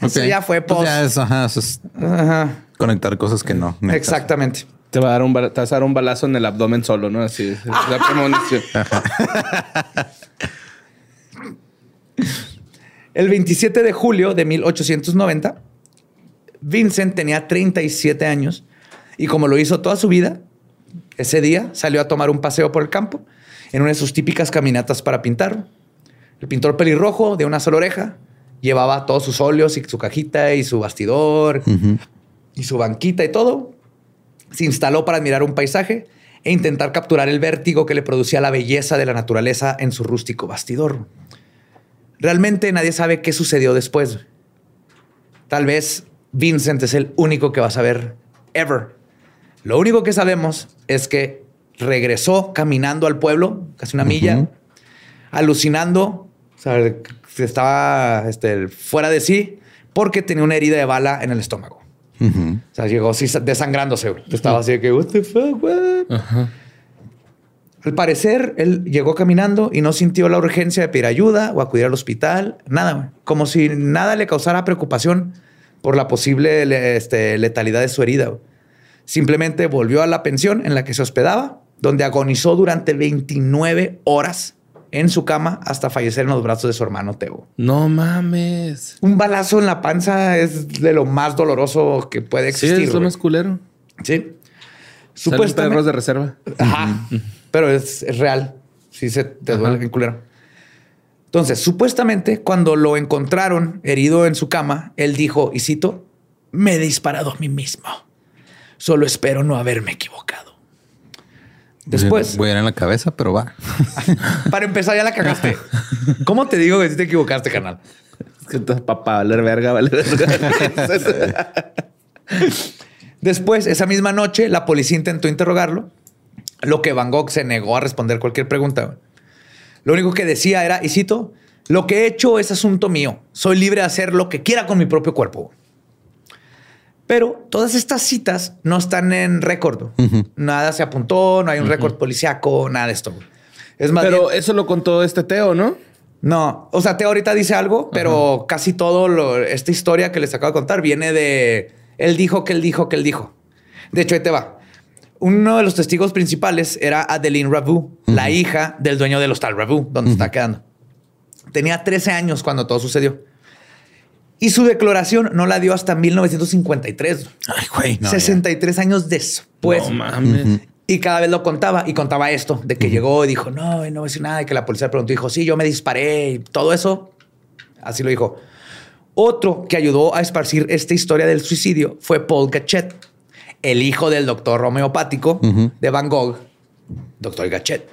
Eso ya fue Pues post. ya es, ajá, eso es Ajá, conectar cosas que no. necesitas. exactamente. Te va a dar un, te vas a dar un balazo en el abdomen solo, ¿no? Así es la premonición. El 27 de julio de 1890, Vincent tenía 37 años y como lo hizo toda su vida, ese día salió a tomar un paseo por el campo en una de sus típicas caminatas para pintar. El pintor pelirrojo de una sola oreja llevaba todos sus óleos y su cajita y su bastidor y su banquita y todo. Se instaló para admirar un paisaje e intentar capturar el vértigo que le producía la belleza de la naturaleza en su rústico bastidor. Realmente nadie sabe qué sucedió después. Tal vez Vincent es el único que va a saber ever. Lo único que sabemos es que regresó caminando al pueblo, casi una milla, alucinando, sea, estaba este, fuera de sí, porque tenía una herida de bala en el estómago. O sea, llegó así desangrándose. güey. Estaba así de que, what the fuck, what? Al parecer, él llegó caminando y no sintió la urgencia de pedir ayuda o acudir al hospital. Nada, güey. Como si nada le causara preocupación por la posible le- este, letalidad de su herida. güey. Simplemente volvió a la pensión en la que se hospedaba, donde agonizó durante 29 horas en su cama hasta fallecer en los brazos de su hermano Teo. No mames. Un balazo en la panza es de lo más doloroso que puede Sí, existir. es lo más culero. Sí. Salen perros de reserva. Ajá. Pero es, es real. Sí se te duele bien culero. Entonces, supuestamente, cuando lo encontraron herido en su cama, él dijo, y cito, me he disparado a mí mismo. Solo espero no haberme equivocado. Después, Voy a ir en la cabeza, pero va. para empezar, ya la cagaste. ¿Cómo te digo que sí te equivocaste, carnal? Es que papá, valer verga, valer verga. Después, esa misma noche, la policía intentó interrogarlo, lo que Van Gogh se negó a responder cualquier pregunta. Lo único que decía era, y cito, lo que he hecho es asunto mío. Soy libre de hacer lo que quiera con mi propio cuerpo. Pero todas estas citas no están en récord. Nada se apuntó, no hay un récord policiaco, nada de esto. Es más Pero bien- eso lo contó este Teo, ¿no? no, o sea, Teo ahorita dice algo, pero casi todo lo, esta historia que les acabo de contar viene de él dijo que él dijo que él dijo. De hecho, ahí te va. Uno de los testigos principales era Adeline Ravu, la hija del dueño del hostal Ravu, donde está quedando. Tenía 13 años cuando todo sucedió. Y su declaración no la dio hasta 1953. Ay, güey. no, 63 años después. no mames. Y cada vez lo contaba y contaba esto, de que llegó y dijo, no, no voy a decir nada, y que la policía le preguntó, dijo, sí, yo me disparé, y todo eso, así lo dijo. Otro que ayudó a esparcir esta historia del suicidio fue Paul Gachet, el hijo del doctor homeopático de Van Gogh, doctor Gachet.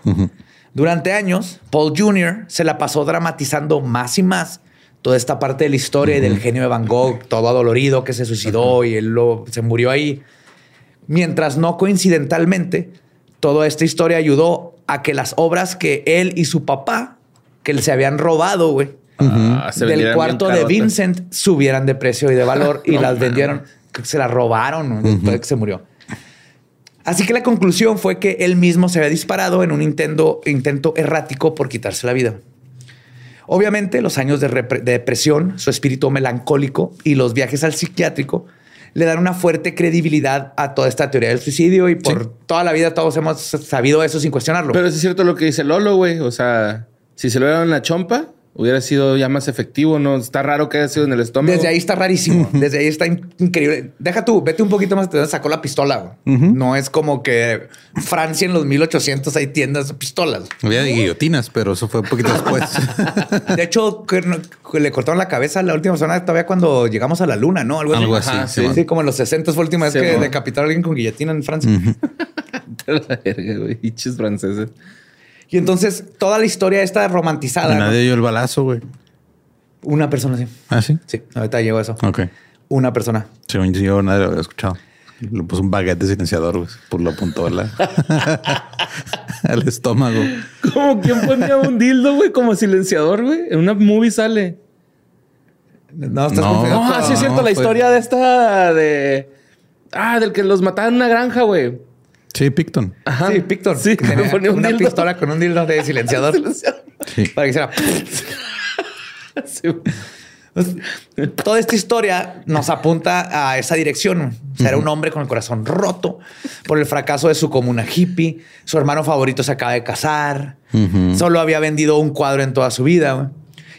Durante años, Paul Jr. se la pasó dramatizando más y más toda esta parte de la historia y del genio de Van Gogh, todo adolorido que se suicidó y él lo, se murió ahí. Mientras no coincidentalmente, toda esta historia ayudó a que las obras que él y su papá, que se habían robado, güey, Ah, del cuarto de. Vincent, subieran de precio y de valor y las vendieron. Que Se las robaron después de que se murió. Así que la conclusión fue que él mismo se había disparado en un intento, intento errático por quitarse la vida. Obviamente, los años de, depresión, su espíritu melancólico y los viajes al psiquiátrico le dan una fuerte credibilidad a toda esta teoría del suicidio y por toda la vida todos hemos sabido eso sin cuestionarlo. Pero es cierto lo que dice Lolo, güey. O sea, si se lo dieron la chompa, hubiera sido ya más efectivo, ¿no? Está raro que haya sido en el estómago. Desde ahí está rarísimo. Desde ahí está in- increíble. Deja tú, vete un poquito más. Te sacó la pistola. No es como que Francia en los 1800 hay tiendas de pistolas. Había de guillotinas, pero eso fue un poquito después. De hecho, le cortaron la cabeza a la última persona todavía cuando llegamos a la luna, ¿no? Algo así. Algo así. Ajá, sí, sí. man. Sí, como en los 60 fue la última vez Sí, que mo. decapitaron a alguien con guillotina en Francia. la verga, güey. Hiches franceses. Y entonces toda la historia está romantizada. ¿no? Nadie dio el balazo, güey. Una persona sí. Ah, sí. Sí, ahorita llegó eso. Ok. Una persona. Según yo, nadie lo había escuchado. Le puso un baguette de silenciador, güey. Por lo apuntó a la- al estómago. Como quien ponía un dildo, güey, como silenciador, güey. En una movie sale. No, estás No. confundiendo. No, sí es cierto, No, la fue- historia de esta de. Ah, del que los mataban en una granja, güey. Sí, Picton. Ajá. Sí, Picton. Sí, que tenía ponía un una dildo. pistola con un dildo de silenciador Sí. para que hiciera. Sí. Toda esta historia nos apunta a esa dirección. O sea, era un hombre con el corazón roto por el fracaso de su comuna hippie. Su hermano favorito se acaba de casar. Solo había vendido un cuadro en toda su vida.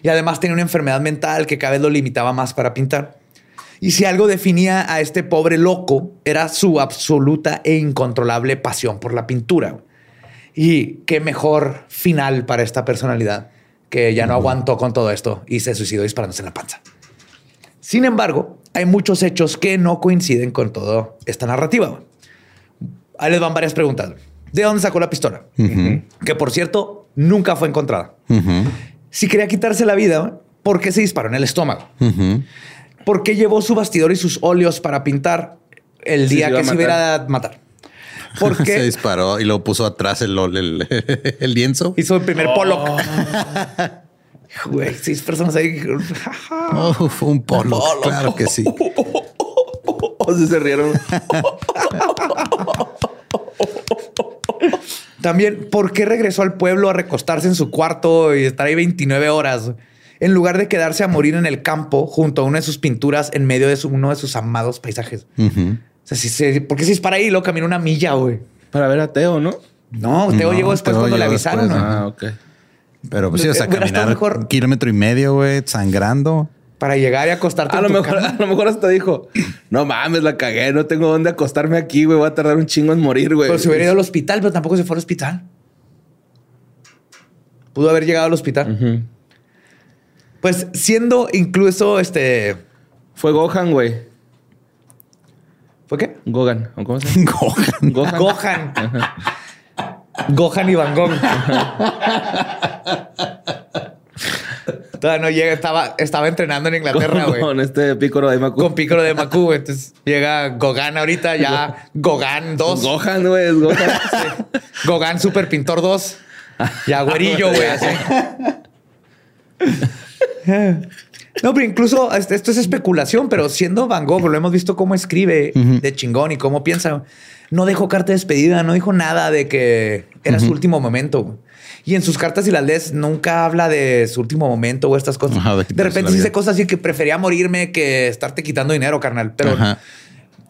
Y además tenía una enfermedad mental que cada vez lo limitaba más para pintar. Y si algo definía a este pobre loco, era su absoluta e incontrolable pasión por la pintura. Y qué mejor final para esta personalidad que ya no aguantó con todo esto y se suicidó disparándose en la panza. Sin embargo, hay muchos hechos que no coinciden con toda esta narrativa. Ahí les van varias preguntas. ¿De dónde sacó la pistola? Que por cierto, nunca fue encontrada. Si quería quitarse la vida, ¿por qué se disparó en el estómago? ¿Por qué llevó su bastidor y sus óleos para pintar el día que se iba a matar? ¿Por Se disparó y luego puso atrás el, el, el lienzo. hizo el primer Pollock? Güey, seis personas ahí. Oh, fue un polo. Pollock. Claro que sí. sí se rieron. También, ¿por qué regresó al pueblo a recostarse en su cuarto y estar ahí 29 horas? En lugar de quedarse a morir en el campo junto a una de sus pinturas en medio de su- uno de sus amados paisajes. O sea, si se, ¿por qué se dispara ahí y luego camina una milla, güey? Para ver a Teo, ¿no? No, Teo No, llegó después Teo cuando le avisaron. después, ¿no? Ah, ok. Pero pues sí, o sea, caminar mejor. un kilómetro y medio, güey, sangrando. Para llegar y acostarte A en lo, tu mejor, cama. a lo mejor hasta dijo, no mames, la cagué, no tengo dónde acostarme aquí, güey, voy a tardar un chingo en morir, güey. Pero se hubiera ido al hospital, pero tampoco se fue al hospital. Pudo haber llegado al hospital. Ujú. Pues siendo incluso este. Fue Gohan, güey. ¿Fue qué? Gogan. ¿o ¿Cómo se llama? Gohan. Gohan. Gohan. Gohan y Van Gogh. Todavía no llega, estaba, estaba entrenando en Inglaterra, güey. con este pícoro de Macu. Con Piccolo de Macu, güey. Entonces llega Gogan ahorita, ya Gogan 2. Gohan, güey, es Gohan. Gogan Super Pintor 2. Ya güerillo, güey. No, pero incluso este- esto es especulación, pero siendo Van Gogh, lo hemos visto cómo escribe de chingón y cómo piensa. No dejó carta de despedida, no dijo nada de que era su último momento. Y en sus cartas, si las lees, nunca habla de su último momento o estas cosas. Ajá, de de, repente dice cosas así que prefería morirme que estarte quitando dinero, carnal. Pero Ajá.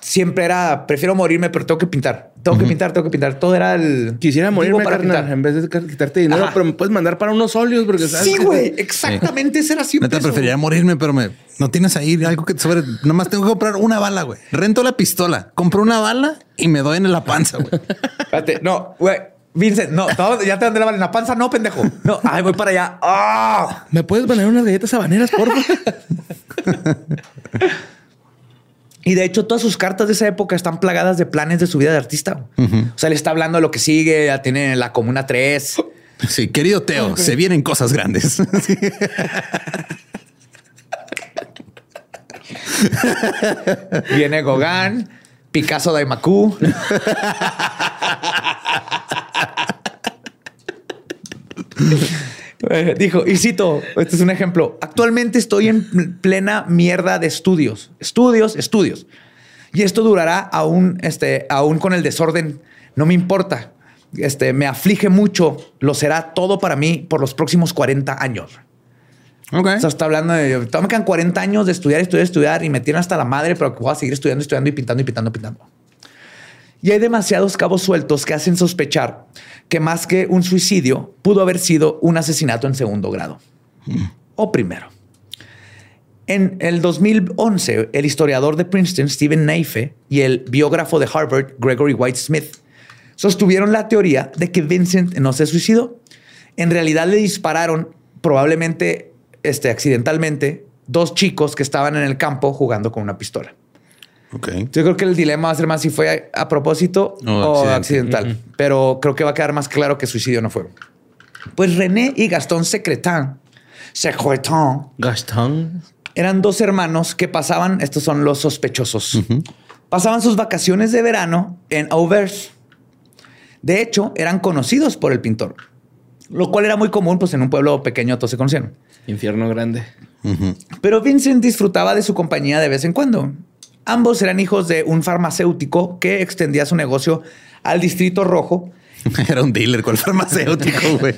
siempre era, prefiero morirme, pero tengo que pintar. Tengo que pintar, tengo que pintar. Todo era el... Quisiera morirme, para carnal, pintar. en vez de quitarte dinero, Ajá. pero me puedes mandar para unos óleos porque sabes Sí, güey. Exactamente. Ese era siempre Neta, eso, preferiría morirme, pero me no tienes ahí algo que te sobre. Nomás tengo que comprar una bala, güey. Rento la pistola, compro una bala y me doy en la panza, güey. Espérate, no, güey. Vincent, no, todo- ya te mandé la bala en la panza, no, pendejo. No, ay, voy para allá. ¡Ah! ¿Me puedes poner unas galletas habaneras, por favor? Y de hecho, todas sus cartas de esa época están plagadas de planes de su vida de artista. O sea, le está hablando de lo que sigue, ya tiene la Comuna 3. Sí, querido Teo, se vienen cosas grandes. Sí. Viene Gauguin, Picasso de Macu. Eh, Dijo, y cito, este es un ejemplo. Actualmente estoy en plena mierda de estudios, estudios, estudios. Y esto durará aún, este, aún con el desorden. No me importa. Este, me aflige mucho. Lo será todo para mí por los próximos 40 años. Ok. O sea, está hablando de, me quedan 40 años de estudiar, estudiar, estudiar y me tiran hasta la madre, pero que voy a seguir estudiando, estudiando y pintando y pintando, pintando. Y hay demasiados cabos sueltos que hacen sospechar que más que un suicidio pudo haber sido un asesinato en segundo grado o primero. En el 2011, el historiador de Princeton, Stephen Neife, y el biógrafo de Harvard, Gregory White Smith, sostuvieron la teoría de que Vincent no se suicidó. En realidad le dispararon, probablemente este, accidentalmente, dos chicos que estaban en el campo jugando con una pistola. Ok. Yo creo que el dilema va a ser más si fue a, a propósito O o accidente. accidental, pero creo que va a quedar más claro que suicidio no fue. Pues René y Gastón Secretin, Secretin, Gastón. eran dos hermanos que pasaban, estos son los sospechosos, pasaban sus vacaciones de verano en Auvers. De hecho, eran conocidos por el pintor, lo cual era muy común, pues en un pueblo pequeño todos se conocían. Infierno grande. Pero Vincent disfrutaba de su compañía de vez en cuando. Ambos eran hijos de un farmacéutico que extendía su negocio al Distrito Rojo. Era un dealer con el farmacéutico, güey.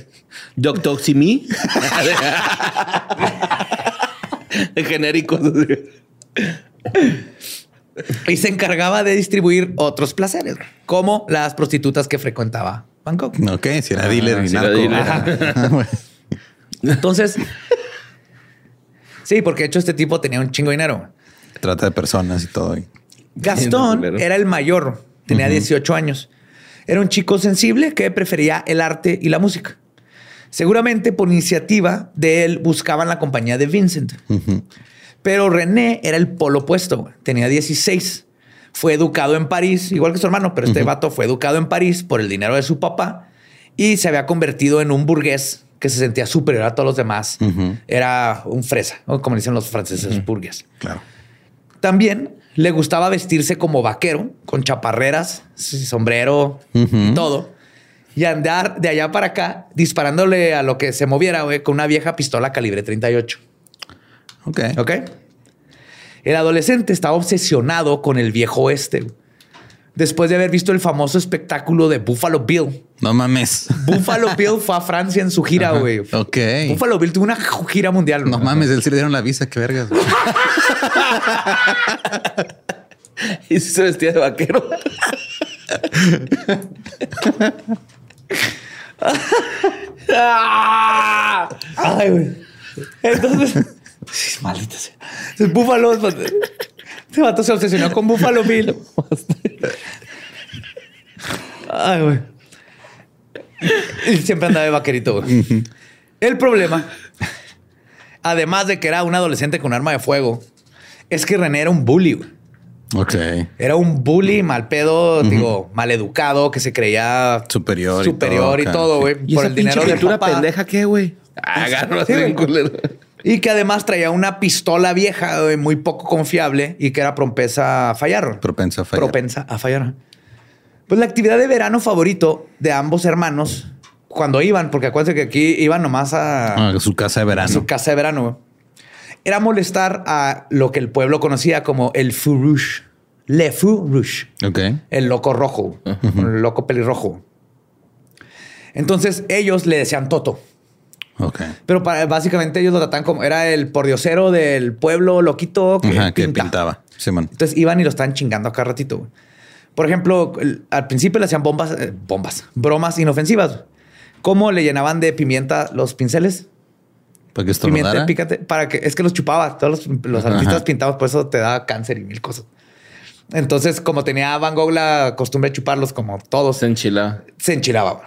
Doctor Simi. Genéricos. y se encargaba de distribuir otros placeres, como las prostitutas que frecuentaba Bangkok. Ok, si era dealer y sí era narco. dealer. Entonces, sí, porque de hecho este tipo tenía un chingo de dinero. Trata de personas y todo. Gastón era el mayor, tenía 18 años. Era un chico sensible que prefería el arte y la música. Seguramente por iniciativa de él buscaban la compañía de Vincent. Pero René era el polo opuesto. Tenía 16. Fue educado en París, igual que su hermano, pero este vato fue educado en París por el dinero de su papá y se había convertido en un burgués que se sentía superior a todos los demás. Era un fresa, como dicen los franceses, burgués. Claro. También le gustaba vestirse como vaquero, con chaparreras, sombrero y todo. Y andar de allá para acá disparándole a lo que se moviera, güey, con una vieja pistola calibre 38. Ok. ¿Ok? El adolescente estaba obsesionado con el viejo oeste. güey. Después de haber visto el famoso espectáculo de Buffalo Bill. No mames. Buffalo Bill fue a Francia en su gira, güey. Ok. Buffalo Bill tuvo una gira mundial. No güey. mames, él sí le dieron la visa, qué vergas. Y se vestía de vaquero. Ay, güey. Entonces, maldita sea. Entonces, Buffalo. Este vato se obsesionó con Buffalo Bill. Ay, güey. Y siempre andaba de vaquerito, güey. El problema, además de que era un adolescente con arma de fuego, es que René era un bully, güey. Ok. Era un bully mal pedo, digo, mal educado, que se creía Superior y superior y todo, güey. ¿Y Por esa el dinero de pendeja qué, güey? Agarro así culero. Y que además traía una pistola vieja, güey, muy poco confiable y que era propensa a fallar. Propensa a fallar. Propensa a fallar. Pues la actividad de verano favorito de ambos hermanos, cuando iban, porque acuérdense que aquí iban nomás a, Ah, su casa de a verano. su casa de verano, era molestar a lo que el pueblo conocía como el fou rouge. Le fou rouge. Ok. El loco rojo. El loco pelirrojo. Entonces ellos le decían Toto. Ok. Pero para- básicamente ellos lo trataban como era el pordiosero del pueblo loquito que, Ajá, que pintaba. Entonces iban y lo estaban chingando a cada ratito. güey. Por ejemplo, el- al principio le hacían bombas, eh, bombas, bromas inofensivas. ¿Cómo le llenaban de pimienta los pinceles? Para que esto Pimienta, pícate, para que es que los chupaba. Todos los, los Ajá. artistas pintados, por eso te da cáncer y mil cosas. Entonces, como tenía Van Gogh la costumbre de chuparlos como todos, Se enchilaba. se enchilaba. güey.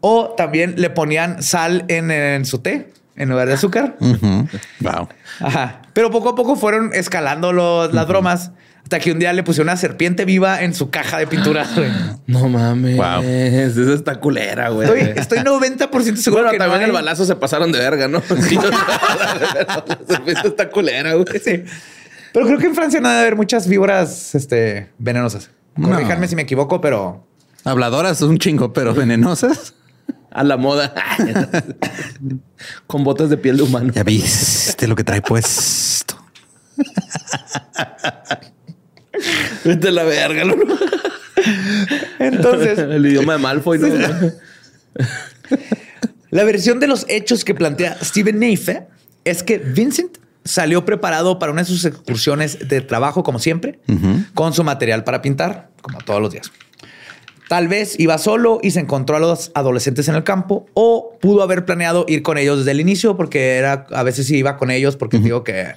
O también le ponían sal en, en su té en lugar de azúcar. Wow. Ajá. Pero poco a poco fueron escalando los- las bromas hasta que un día le pusieron una serpiente viva en su caja de pintura. güey. No mames. Wow. Esa está culera, güey. Estoy, estoy 90% seguro Bueno, que no también hay- el balazo se pasaron de verga, ¿no? Sí, o sea, la serpiente está culera, güey. Sí. Pero creo que en Francia no debe haber muchas víboras este, venenosas. No. Corríjanme si me equivoco, pero Habladoras un chingo, pero venenosas. A la moda. Con botas de piel de humano. Ya viste lo que trae puesto. Vete a la verga, ¿no? entonces El idioma de Malfoy, ¿no? la versión de los hechos que plantea Steven Neife es que Vincent salió preparado para una de sus excursiones de trabajo, como siempre, con su material para pintar, como todos los días. Tal vez iba solo y se encontró a los adolescentes en el campo o pudo haber planeado ir con ellos desde el inicio porque era a veces sí iba con ellos porque digo que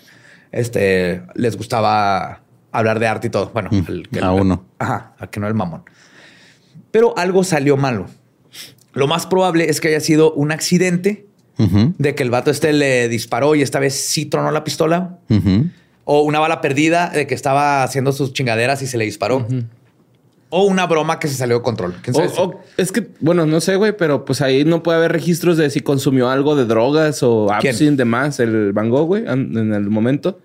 este les gustaba hablar de arte y todo. Bueno, el A uno. Ajá, a que no el mamón. Pero algo salió malo. Lo más probable es que haya sido un accidente de que el vato este le disparó y esta vez sí tronó la pistola o una bala perdida de que estaba haciendo sus chingaderas y se le disparó. O una broma que se salió de control. ¿Quién sabe? o- es que, bueno, no sé, güey, pero pues ahí no puede haber registros de si consumió algo de drogas o ¿Quién? absinthe de más el Van Gogh, güey, en el momento.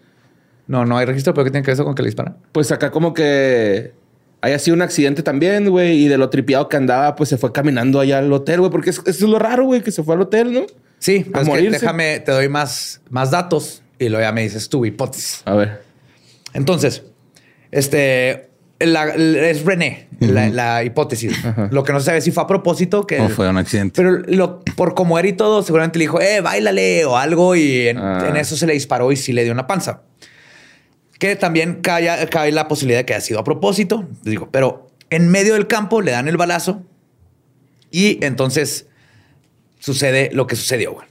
No, no hay registro, pero ¿qué tiene que ver eso con que le disparan? Pues acá como que haya sido un accidente también, güey, y de lo tripiado que andaba, pues se fue caminando allá al hotel, güey, porque es- eso es lo raro, güey, que se fue al hotel, ¿no? Sí, A pues es que morirse. déjame, te doy más, más datos y luego ya me dices tu hipótesis. A ver. Entonces, este la- es René, la, la hipótesis. Lo que no se sabe si fue a propósito que. O fue un accidente. Pero lo, por como era y todo, seguramente le dijo, eh, bailale o algo, y en, Ah. en eso se le disparó y sí le dio una panza. Que también cae, cae la posibilidad de que haya sido a propósito. Digo, pero en medio del campo le dan el balazo y entonces sucede lo que sucedió. güey.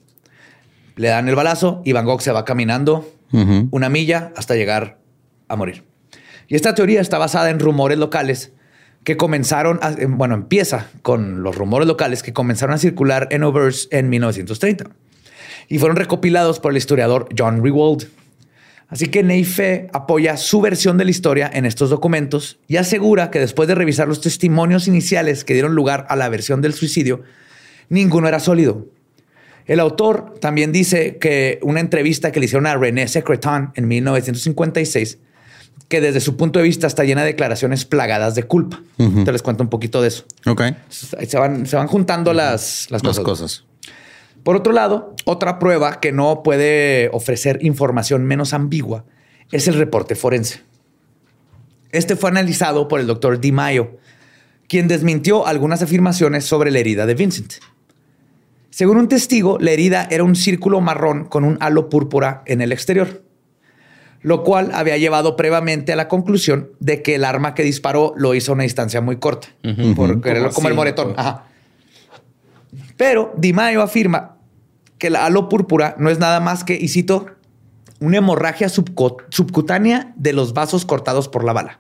Le dan el balazo y Van Gogh se va caminando una milla hasta llegar a morir. Y esta teoría está basada en rumores locales que comenzaron, a- bueno, empieza con los rumores locales que comenzaron a circular en Overs en 1930 y fueron recopilados por el historiador John Rewald. Así que Neife apoya su versión de la historia en estos documentos y asegura que después de revisar los testimonios iniciales que dieron lugar a la versión del suicidio, ninguno era sólido. El autor también dice que una entrevista que le hicieron a René Secretan en 1956, que desde su punto de vista está llena de declaraciones plagadas de culpa. Te les cuento un poquito de eso. Ok. Se van, se van juntando las, las Las cosas. cosas. Por otro lado, otra prueba que no puede ofrecer información menos ambigua es el reporte forense. Este fue analizado por el doctor Di Maio, quien desmintió algunas afirmaciones sobre la herida de Vincent. Según un testigo, la herida era un círculo marrón con un halo púrpura en el exterior, lo cual había llevado previamente a la conclusión de que el arma que disparó lo hizo a una distancia muy corta, porque era Como el moretón. Ajá. Pero Di Maio afirma que el halo púrpura no es nada más que, y cito, una hemorragia subcutánea de los vasos cortados por la bala.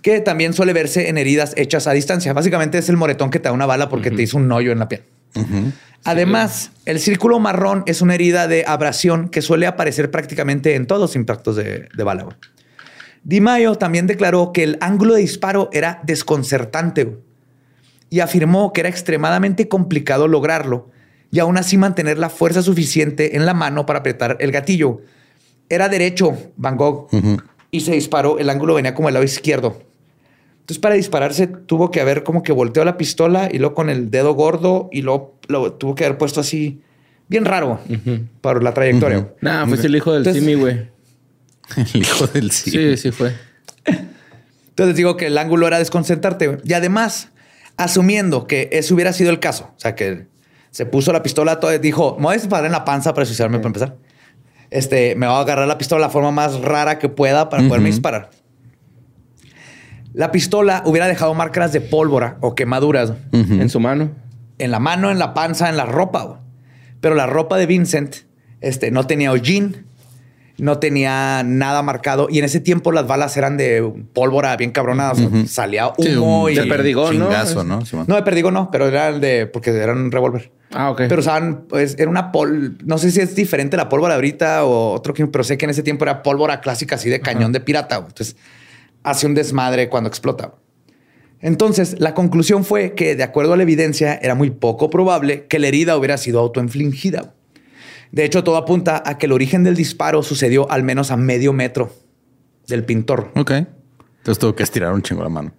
Que también suele verse en heridas hechas a distancia. Básicamente es el moretón que te da una bala porque te hizo un hoyo en la piel. Además, el círculo marrón es una herida de abrasión que suele aparecer prácticamente en todos los impactos de, de bala. Di Maio también declaró que el ángulo de disparo era desconcertante y afirmó que era extremadamente complicado lograrlo y aún así mantener la fuerza suficiente en la mano para apretar el gatillo. Era derecho Van Gogh y se disparó. El ángulo venía como el lado izquierdo. Entonces, para dispararse, tuvo que haber como que volteó la pistola y luego con el dedo gordo y luego lo tuvo que haber puesto así, bien raro para la trayectoria. Nah, fuiste el hijo del Entonces- Simi, güey. El hijo del sí. Sí, sí fue. Entonces digo que el ángulo era desconcertarte. güey. Y además, asumiendo que ese hubiera sido el caso, o sea, que se puso la pistola, todo, dijo, me voy a disparar en la panza para suicidarme para empezar. Este, me voy a agarrar la pistola de la forma más rara que pueda para poderme disparar. La pistola hubiera dejado marcas de pólvora o quemaduras En su mano. en la mano, en la panza, en la ropa. güey. Pero la ropa de Vincent este, no tenía hollín, no tenía nada marcado. Y en ese tiempo las balas eran de pólvora bien cabrona. o sea, Salía humo Sí, un y... De perdigón, ¿no? Chingazo, ¿no? De perdigo no, pero era el de... Porque era un revólver. Ah, ok. Pero usaban, pues, era una pol... No sé si es diferente la pólvora ahorita o otro que... Pero sé que en ese tiempo era pólvora clásica así de cañón de pirata. güey. Entonces, hace un desmadre cuando explota. Entonces, la conclusión fue que, de acuerdo a la evidencia, era muy poco probable que la herida hubiera sido autoinfligida. De hecho, todo apunta a que el origen del disparo sucedió al menos a medio metro del pintor. Ok. Entonces tuvo que estirar un chingo la mano.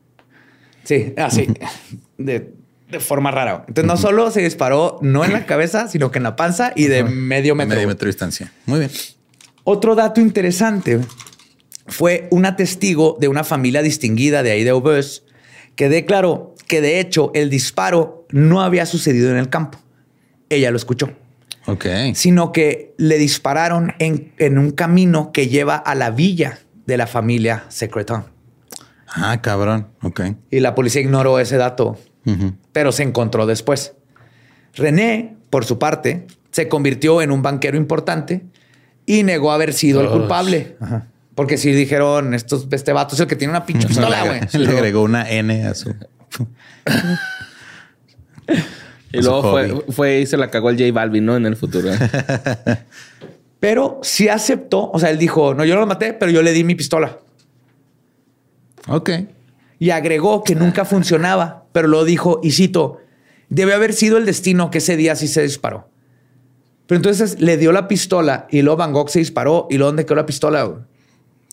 Sí, así, de, de forma rara. Entonces, no solo se disparó no en la cabeza, sino que en la panza y de medio metro. Medio metro de distancia. Muy bien. Otro dato interesante fue una testigo de una familia distinguida de ahí de que declaró que de hecho el disparo no había sucedido en el campo. Ella lo escuchó, Ok. sino que le dispararon en, en un camino que lleva a la villa de la familia Secreton. Ah, cabrón. Ok. Y la policía ignoró ese dato, pero se encontró después. René, por su parte, se convirtió en un banquero importante y negó haber sido el culpable. Porque si dijeron, estos, este vato es el que tiene una pinche pistola, güey. Le agregó una N a su. Y luego fue, fue y se la cagó el J Balvin, ¿no? En el futuro. Pero sí aceptó, o sea, él dijo, no, yo no lo maté, pero yo le di mi pistola. Ok. Y agregó que nunca funcionaba, pero lo dijo, y cito, debe haber sido el destino que ese día sí se disparó. Pero entonces le dio la pistola y luego Van Gogh se disparó y luego ¿dónde quedó la pistola? güey?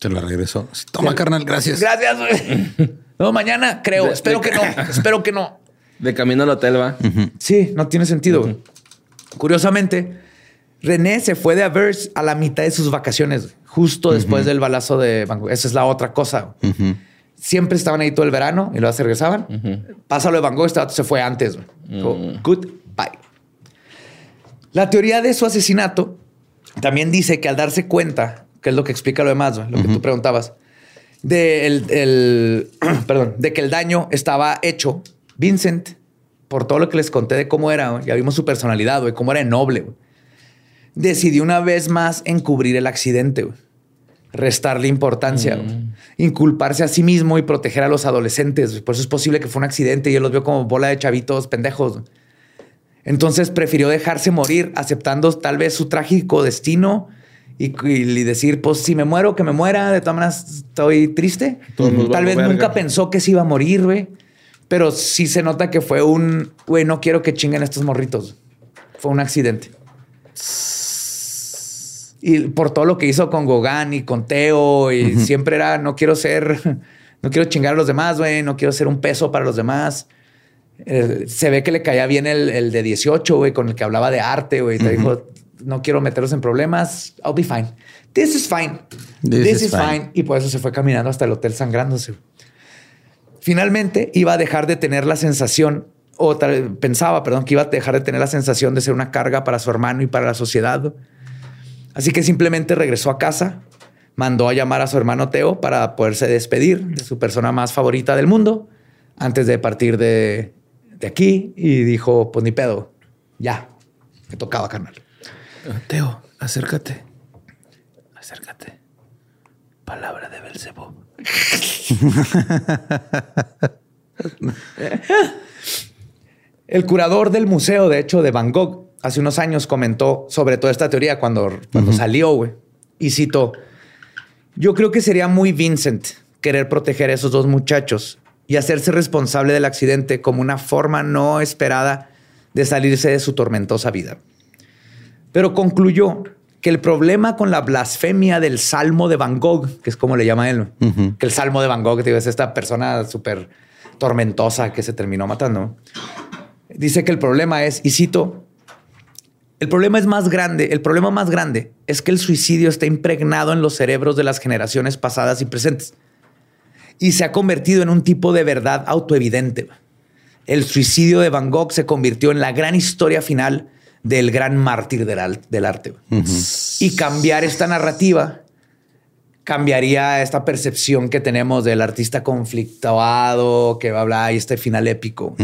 Se la regresó. Toma, carnal, gracias. Gracias. No, mañana creo. De- espero de- que no. Espero que no. De camino al hotel, va. Sí, no tiene sentido. Curiosamente, René se fue de Avers a la mitad de sus vacaciones, justo después del balazo de Van Gogh. Esa es la otra cosa. Siempre estaban ahí todo el verano y luego se regresaban. Pasa lo de Van Gogh, este se fue antes. Dijo, Goodbye. La teoría de su asesinato también dice que al darse cuenta, que es lo que explica lo demás, lo que tú preguntabas, de, el, el- perdón, de que el daño estaba hecho, Vincent, por todo lo que les conté de cómo era, ya vimos su personalidad, güey, cómo era noble, decidió una vez más encubrir el accidente, restarle importancia, güey, inculparse a sí mismo y proteger a los adolescentes. Por eso es posible que fue un accidente y él los vio como bola de chavitos pendejos. Entonces prefirió dejarse morir, aceptando tal vez su trágico destino y, y decir, pues si me muero, que me muera. De todas maneras, estoy triste. Todos Tal vez verga. nunca pensó que se iba a morir, güey. Pero sí se nota que fue un, güey, no quiero que chinguen estos morritos. Fue un accidente. Y por todo lo que hizo con Gauguin y con Teo, y siempre era, no quiero ser, no quiero chingar a los demás, güey, no quiero ser un peso para los demás. Eh, se ve que le caía bien el, el de 18, güey, con el que hablaba de arte, güey. Te dijo, no quiero meterlos en problemas. I'll be fine. This is fine. This This, is is, fine. fine. Y por eso se fue caminando hasta el hotel sangrándose. Finalmente iba a dejar de tener la sensación, o tal- pensaba, perdón, que iba a dejar de tener la sensación de ser una carga para su hermano y para la sociedad. Así que simplemente regresó a casa, mandó a llamar a su hermano Teo para poderse despedir de su persona más favorita del mundo antes de partir de, de aquí y dijo, pues ni pedo, ya, me tocaba, carnal. Teo, acércate. Acércate. Palabra de Belcebú. El curador del museo, de hecho, de Van Gogh, hace unos años comentó sobre toda esta teoría cuando, cuando salió, güey. Y citó, yo creo que sería muy Vincent querer proteger a esos dos muchachos y hacerse responsable del accidente como una forma no esperada de salirse de su tormentosa vida. Pero concluyó que el problema con la blasfemia del Salmo de Van Gogh, que es como le llama él, que el Salmo de Van Gogh digo, es esta persona súper tormentosa que se terminó matando. Dice que el problema es, y cito, el problema es más grande, el problema más grande es que el suicidio está impregnado en los cerebros de las generaciones pasadas y presentes y se ha convertido en un tipo de verdad autoevidente. El suicidio de Van Gogh se convirtió en la gran historia final del gran mártir del, del arte. Y cambiar esta narrativa cambiaría esta percepción que tenemos del artista conflictuado, que va a hablar y este final épico.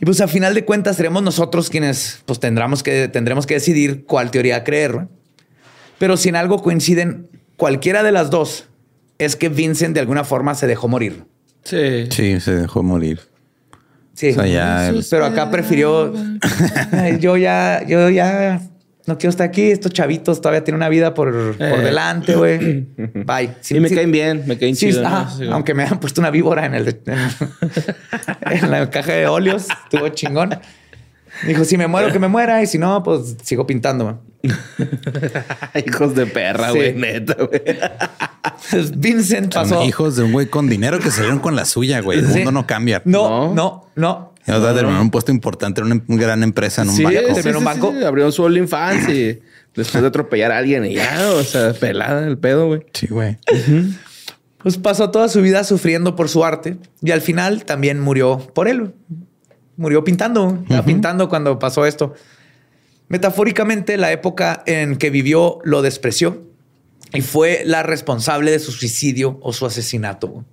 Y pues a final de cuentas seremos nosotros quienes pues tendremos que, tendremos que decidir cuál teoría creer. ¿no? Pero si en algo coinciden cualquiera de las dos, es que Vincent de alguna forma se dejó morir. Sí. Sí, se dejó morir. Sí. O sea, ya el- Pero acá prefirió. Yo ya, yo ya no quiero estar aquí. Estos chavitos todavía tienen una vida por, por Eh. delante, güey. Bye. Sí, me caen bien, me caen Sí, chido. Sí, aunque me hayan puesto una víbora en el en, en la caja de óleos, estuvo chingón. Dijo, si me muero, que me muera, y si no, pues sigo pintando. man. Hijos de perra, Sí. güey, neta, güey. Entonces, Vincent Son pasó. hijos de un güey con dinero que salieron con la suya, güey. El Sí. mundo no cambia. No, No. no, no. Ya va a terminar un puesto importante en una em- gran empresa en un Sí, banco. sí, Terminó sí, un banco. sí, Abrió su OnlyFans y después de atropellar a alguien y ya, o sea, pelada el pedo, güey. Sí, güey. Pues pasó toda su vida sufriendo por su arte y al final también murió por él. Murió pintando, estaba pintando cuando pasó esto. Metafóricamente, la época en que vivió lo despreció y fue la responsable de su suicidio o su asesinato.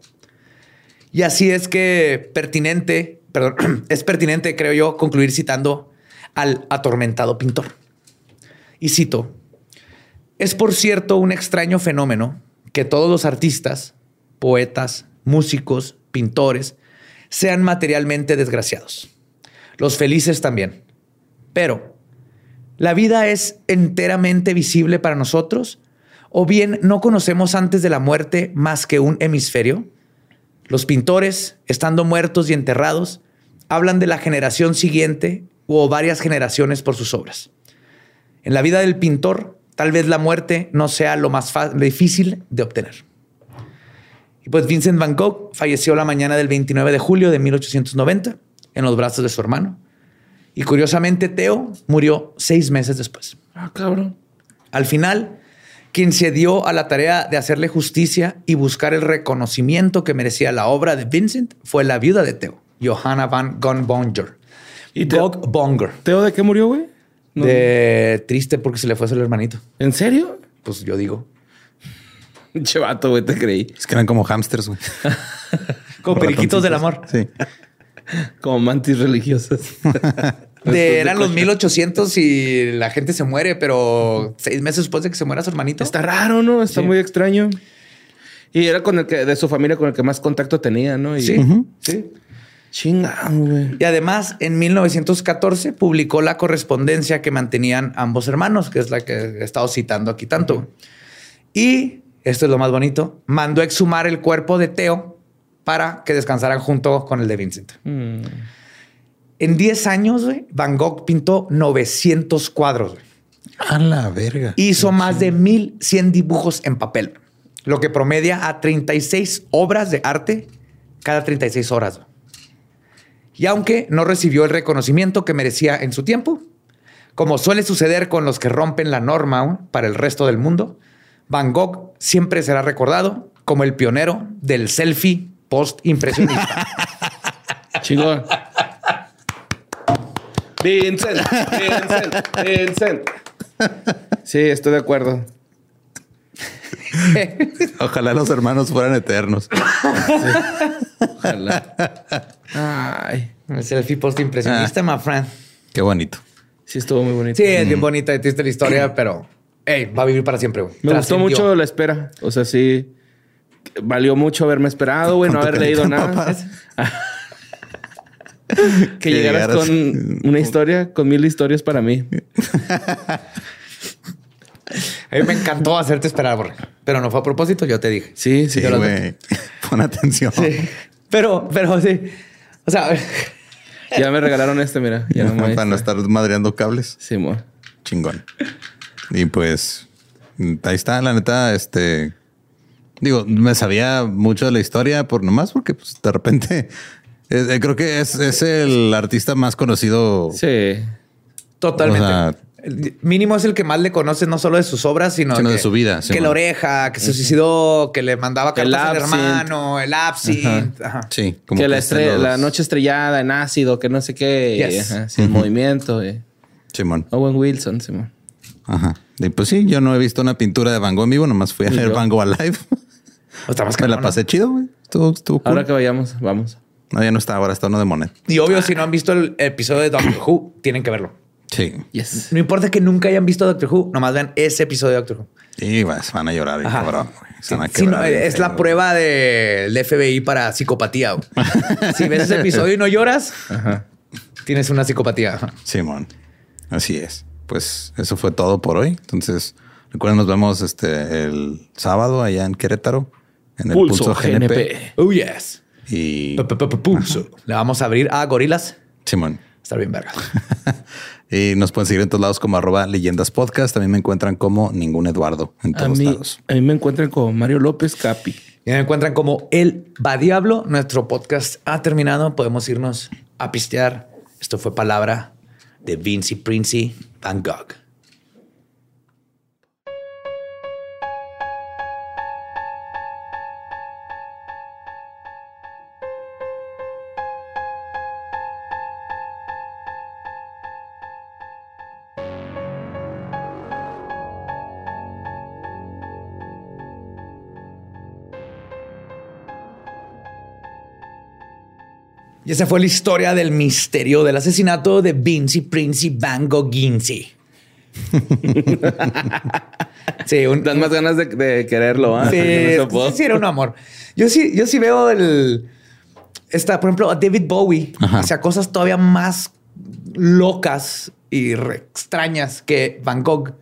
Y así es que pertinente, perdón, es pertinente, creo yo, concluir citando al atormentado pintor. Y cito, es por cierto un extraño fenómeno que todos los artistas, poetas, músicos, pintores, sean materialmente desgraciados. Los felices también. Pero, ¿la vida es enteramente visible para nosotros? ¿O bien no conocemos antes de la muerte más que un hemisferio? Los pintores, estando muertos y enterrados, hablan de la generación siguiente o varias generaciones por sus obras. En la vida del pintor, tal vez la muerte no sea lo más difícil de obtener. Y pues Vincent Van Gogh falleció la mañana del 29 de julio de 1890 en los brazos de su hermano. Y curiosamente, Theo murió seis meses después. Ah, cabrón. Al final, quien se dio a la tarea de hacerle justicia y buscar el reconocimiento que merecía la obra de Vincent fue la viuda de Theo, Johanna van Gonbonger. ¿Y Theo- Gogbonger. ¿Teo de qué murió, güey? No. De triste porque se le fue su hermanito. ¿En serio? Pues yo digo. Chevato, güey, te creí. Es que eran como hamsters, güey. Como periquitos del amor. Sí. Como mantis religiosas. De, eran los 1800 y la gente se muere, pero seis meses después de que se muera su hermanito. Está raro, ¿no? Está Sí. muy extraño. Y era con el que, de su familia con el que más contacto tenía, ¿no? Y, Sí, sí. Chingado, güey. Y además, en 1914 publicó la correspondencia que mantenían ambos hermanos, que es la que he estado citando aquí tanto. Y esto es lo más bonito: mandó exhumar el cuerpo de Teo para que descansaran junto con el de Vincent. Mm. En 10 años, güey, Van Gogh pintó 900 cuadros. güey. A la verga. Hizo más de 1100 dibujos en papel, lo que promedia a 36 obras de arte cada 36 horas. güey. Y aunque no recibió el reconocimiento que merecía en su tiempo, Como suele suceder con los que rompen la norma para el resto del mundo, Van Gogh siempre será recordado como el pionero del selfie post-impresionista. Chingón. Vincent, Vincent, Vincent. Sí, estoy de acuerdo. Ojalá los hermanos fueran eternos. Ojalá. Ay, el selfie post-impresionista, my friend. Qué bonito. sí estuvo muy bonito. Sí, es bien bonita y triste la historia, pero hey, va a vivir para siempre, güey. Me gustó mucho la espera. O sea, sí. Valió mucho haberme esperado, güey, no haber leído nada. que, Que llegaras, llegaras- con una historia, con mil historias para mí. A mí me encantó hacerte esperar, Borre. Pero no fue a propósito, yo te dije. Sí, sí. Sí, güey. Pon atención. Pero, pero sí. O sea, Ya me regalaron este, mira. Ya no me Para no estar madreando cables. Sí, mo. Chingón. Y pues ahí está, la neta, este. Digo, me sabía mucho de la historia por nomás porque pues, de repente eh, eh, creo que es, es el artista más conocido. Sí. totalmente. O sea- El mínimo es el que más le conoces, no solo de sus obras, sino, Sino que, de su vida, sí, que la oreja, que se suicidó, que le mandaba El cartas al absinthe. hermano, el absinthe. Ajá. Sí, como que la, está en estre- los- la noche estrellada en ácido, que no sé qué. y, Yes. ajá, sin movimiento. eh. Simón. Owen Wilson, Simón. Ajá. Y pues sí, yo no he visto una pintura de Van Gogh en vivo, nomás fui a ver. Van Gogh Alive. O más me la pasé chido, güey. Estuvo, estuvo cool. Ahora que vayamos, vamos. No, ya no está, ahora está uno de Monet. Y obvio, si no han visto el episodio de Doctor Who, tienen que verlo. Sí. Yes. No importa que nunca hayan visto Doctor Who, nomás vean ese episodio de Doctor Who. Y pues, van a llorar, bien Ajá. cabrón. güey. Se van a Sí, no, quebrar bien es la prueba del FBI para psicopatía. si ves ese episodio y no lloras, Ajá. tienes una psicopatía. Simón. Así es. Pues eso fue todo por hoy. Entonces, recuerden, nos vemos este el sábado allá en Querétaro, en el Pulso, Pulso, GNP. GNP. Oh, yes. Y P- p- p- Pulso. Le vamos a abrir a gorilas. Simón. Estar bien verga. y nos pueden seguir en todos lados como arroba leyendas podcast. También me encuentran como ningún Eduardo en A todos mí, lados. a mí me encuentran con Mario López Capi. Y me encuentran como El Va Diablo. Nuestro podcast ha terminado. Podemos irnos a pistear. Esto fue palabra de Vinci Princi Van Gogh. Y esa fue la historia del misterio del asesinato de Vinci Princi Van Gogh Ginzi. sí, un, Dan más ganas de, de quererlo, ¿ah? Sí, voz. sí, era un amor. Yo sí, yo sí veo el. Esta, por ejemplo, a David Bowie Ajá. hacía cosas todavía más locas y re extrañas que Van Gogh,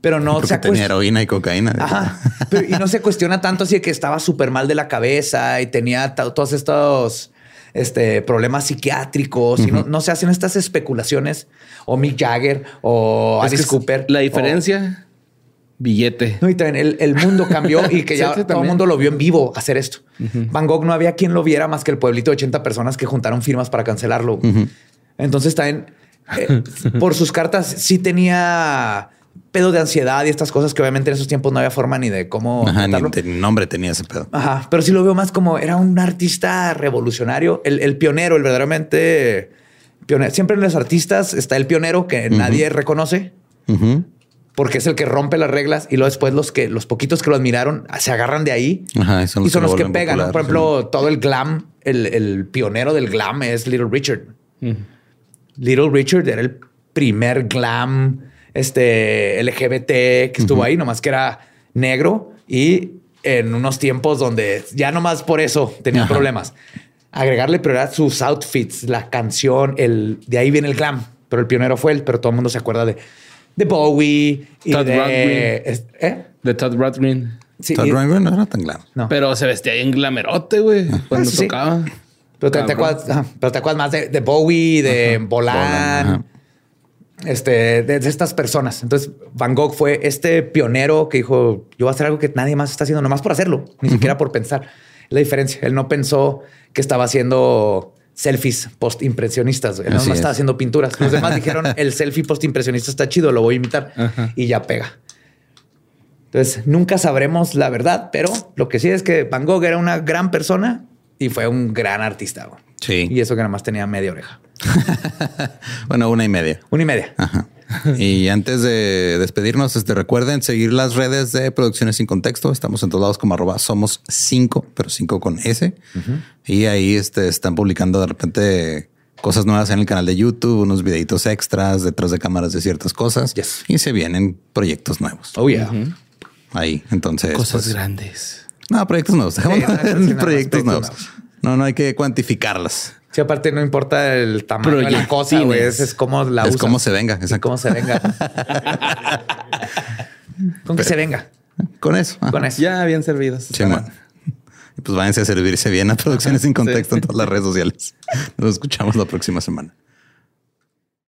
pero no Porque se tenía heroína y cocaína. Ajá. Pero- y no se cuestiona tanto así de que estaba súper mal de la cabeza y tenía to- todos estos este, problemas psiquiátricos y no, no se hacen estas especulaciones o Mick Jagger o Es Alice Cooper. La o- diferencia, billete. no, y también el, el mundo cambió y que ya sí, todo el mundo lo vio en vivo hacer esto. Van Gogh no había quien lo viera más que el pueblito de 80 personas que juntaron firmas para cancelarlo. Entonces también eh, por sus cartas sí tenía pedo de ansiedad y estas cosas que obviamente en esos tiempos no había forma ni de cómo Ajá, ni, tratarlo. te- ni nombre tenía ese pedo. Ajá, pero sí lo veo más como era un artista revolucionario, el, el pionero, el verdaderamente pionero. Siempre en los artistas está el pionero que nadie reconoce porque es el que rompe las reglas y luego después los que los poquitos que lo admiraron se agarran de ahí Ajá, y son y los son que los pegan. Por ejemplo, todo el glam, el, el pionero del glam es Little Richard. Little Richard era el primer glam este LGBT que estuvo ahí, nomás que era negro y en unos tiempos donde ya nomás por eso tenía Ajá. problemas. Agregarle prioridad sus outfits, la canción, el de ahí viene el glam, pero el pionero fue él, pero todo el mundo se acuerda de, de Bowie y Todd de es- ¿eh? De Todd Rundgren. Sí, Todd Rundgren no era tan claro. no. Pero se vestía en glamerote, güey. Cuando Ah, sí. tocaba. Pero te, te acuerdas, ajá, pero te acuerdas más de, de Bowie, de ajá. Este, de, de estas personas. Entonces, Van Gogh fue este pionero que dijo: Yo voy a hacer algo que nadie más está haciendo, nomás por hacerlo, ni siquiera por pensar. La diferencia. Él no pensó que estaba haciendo selfies post-impresionistas. Él Así no es. estaba haciendo pinturas. Los demás dijeron, el selfie post-impresionista está chido, lo voy a imitar. Y ya pega. Entonces, nunca sabremos la verdad, pero lo que sí es que Van Gogh era una gran persona y fue un gran artista. güey. Sí. Y eso que nada más tenía media oreja. Bueno, una y media. Una y media. Ajá. Y antes de despedirnos, este, recuerden seguir las redes de Producciones Sin Contexto. Estamos en todos lados como arroba somos cinco, pero cinco con S. Y ahí este, están publicando de repente cosas nuevas en el canal de YouTube, unos videitos extras detrás de cámaras de ciertas cosas. Yes. Y se vienen proyectos nuevos Oh, yeah. ahí. Entonces, Cosas pues, grandes. No, proyectos nuevos. Dejamos Sí, no, proyectos nuevos. nuevos. No, no hay que cuantificarlas. Sí, aparte no importa el tamaño de la cosa, güey. Es, es como la es como se venga. Exacto. cómo se venga. Con que se venga. Con eso. ajá. Con eso. Ya bien servidos. Sí. Y pues váyanse a servirse bien a Producciones Sin Contexto en todas las redes sociales. Nos escuchamos la próxima semana.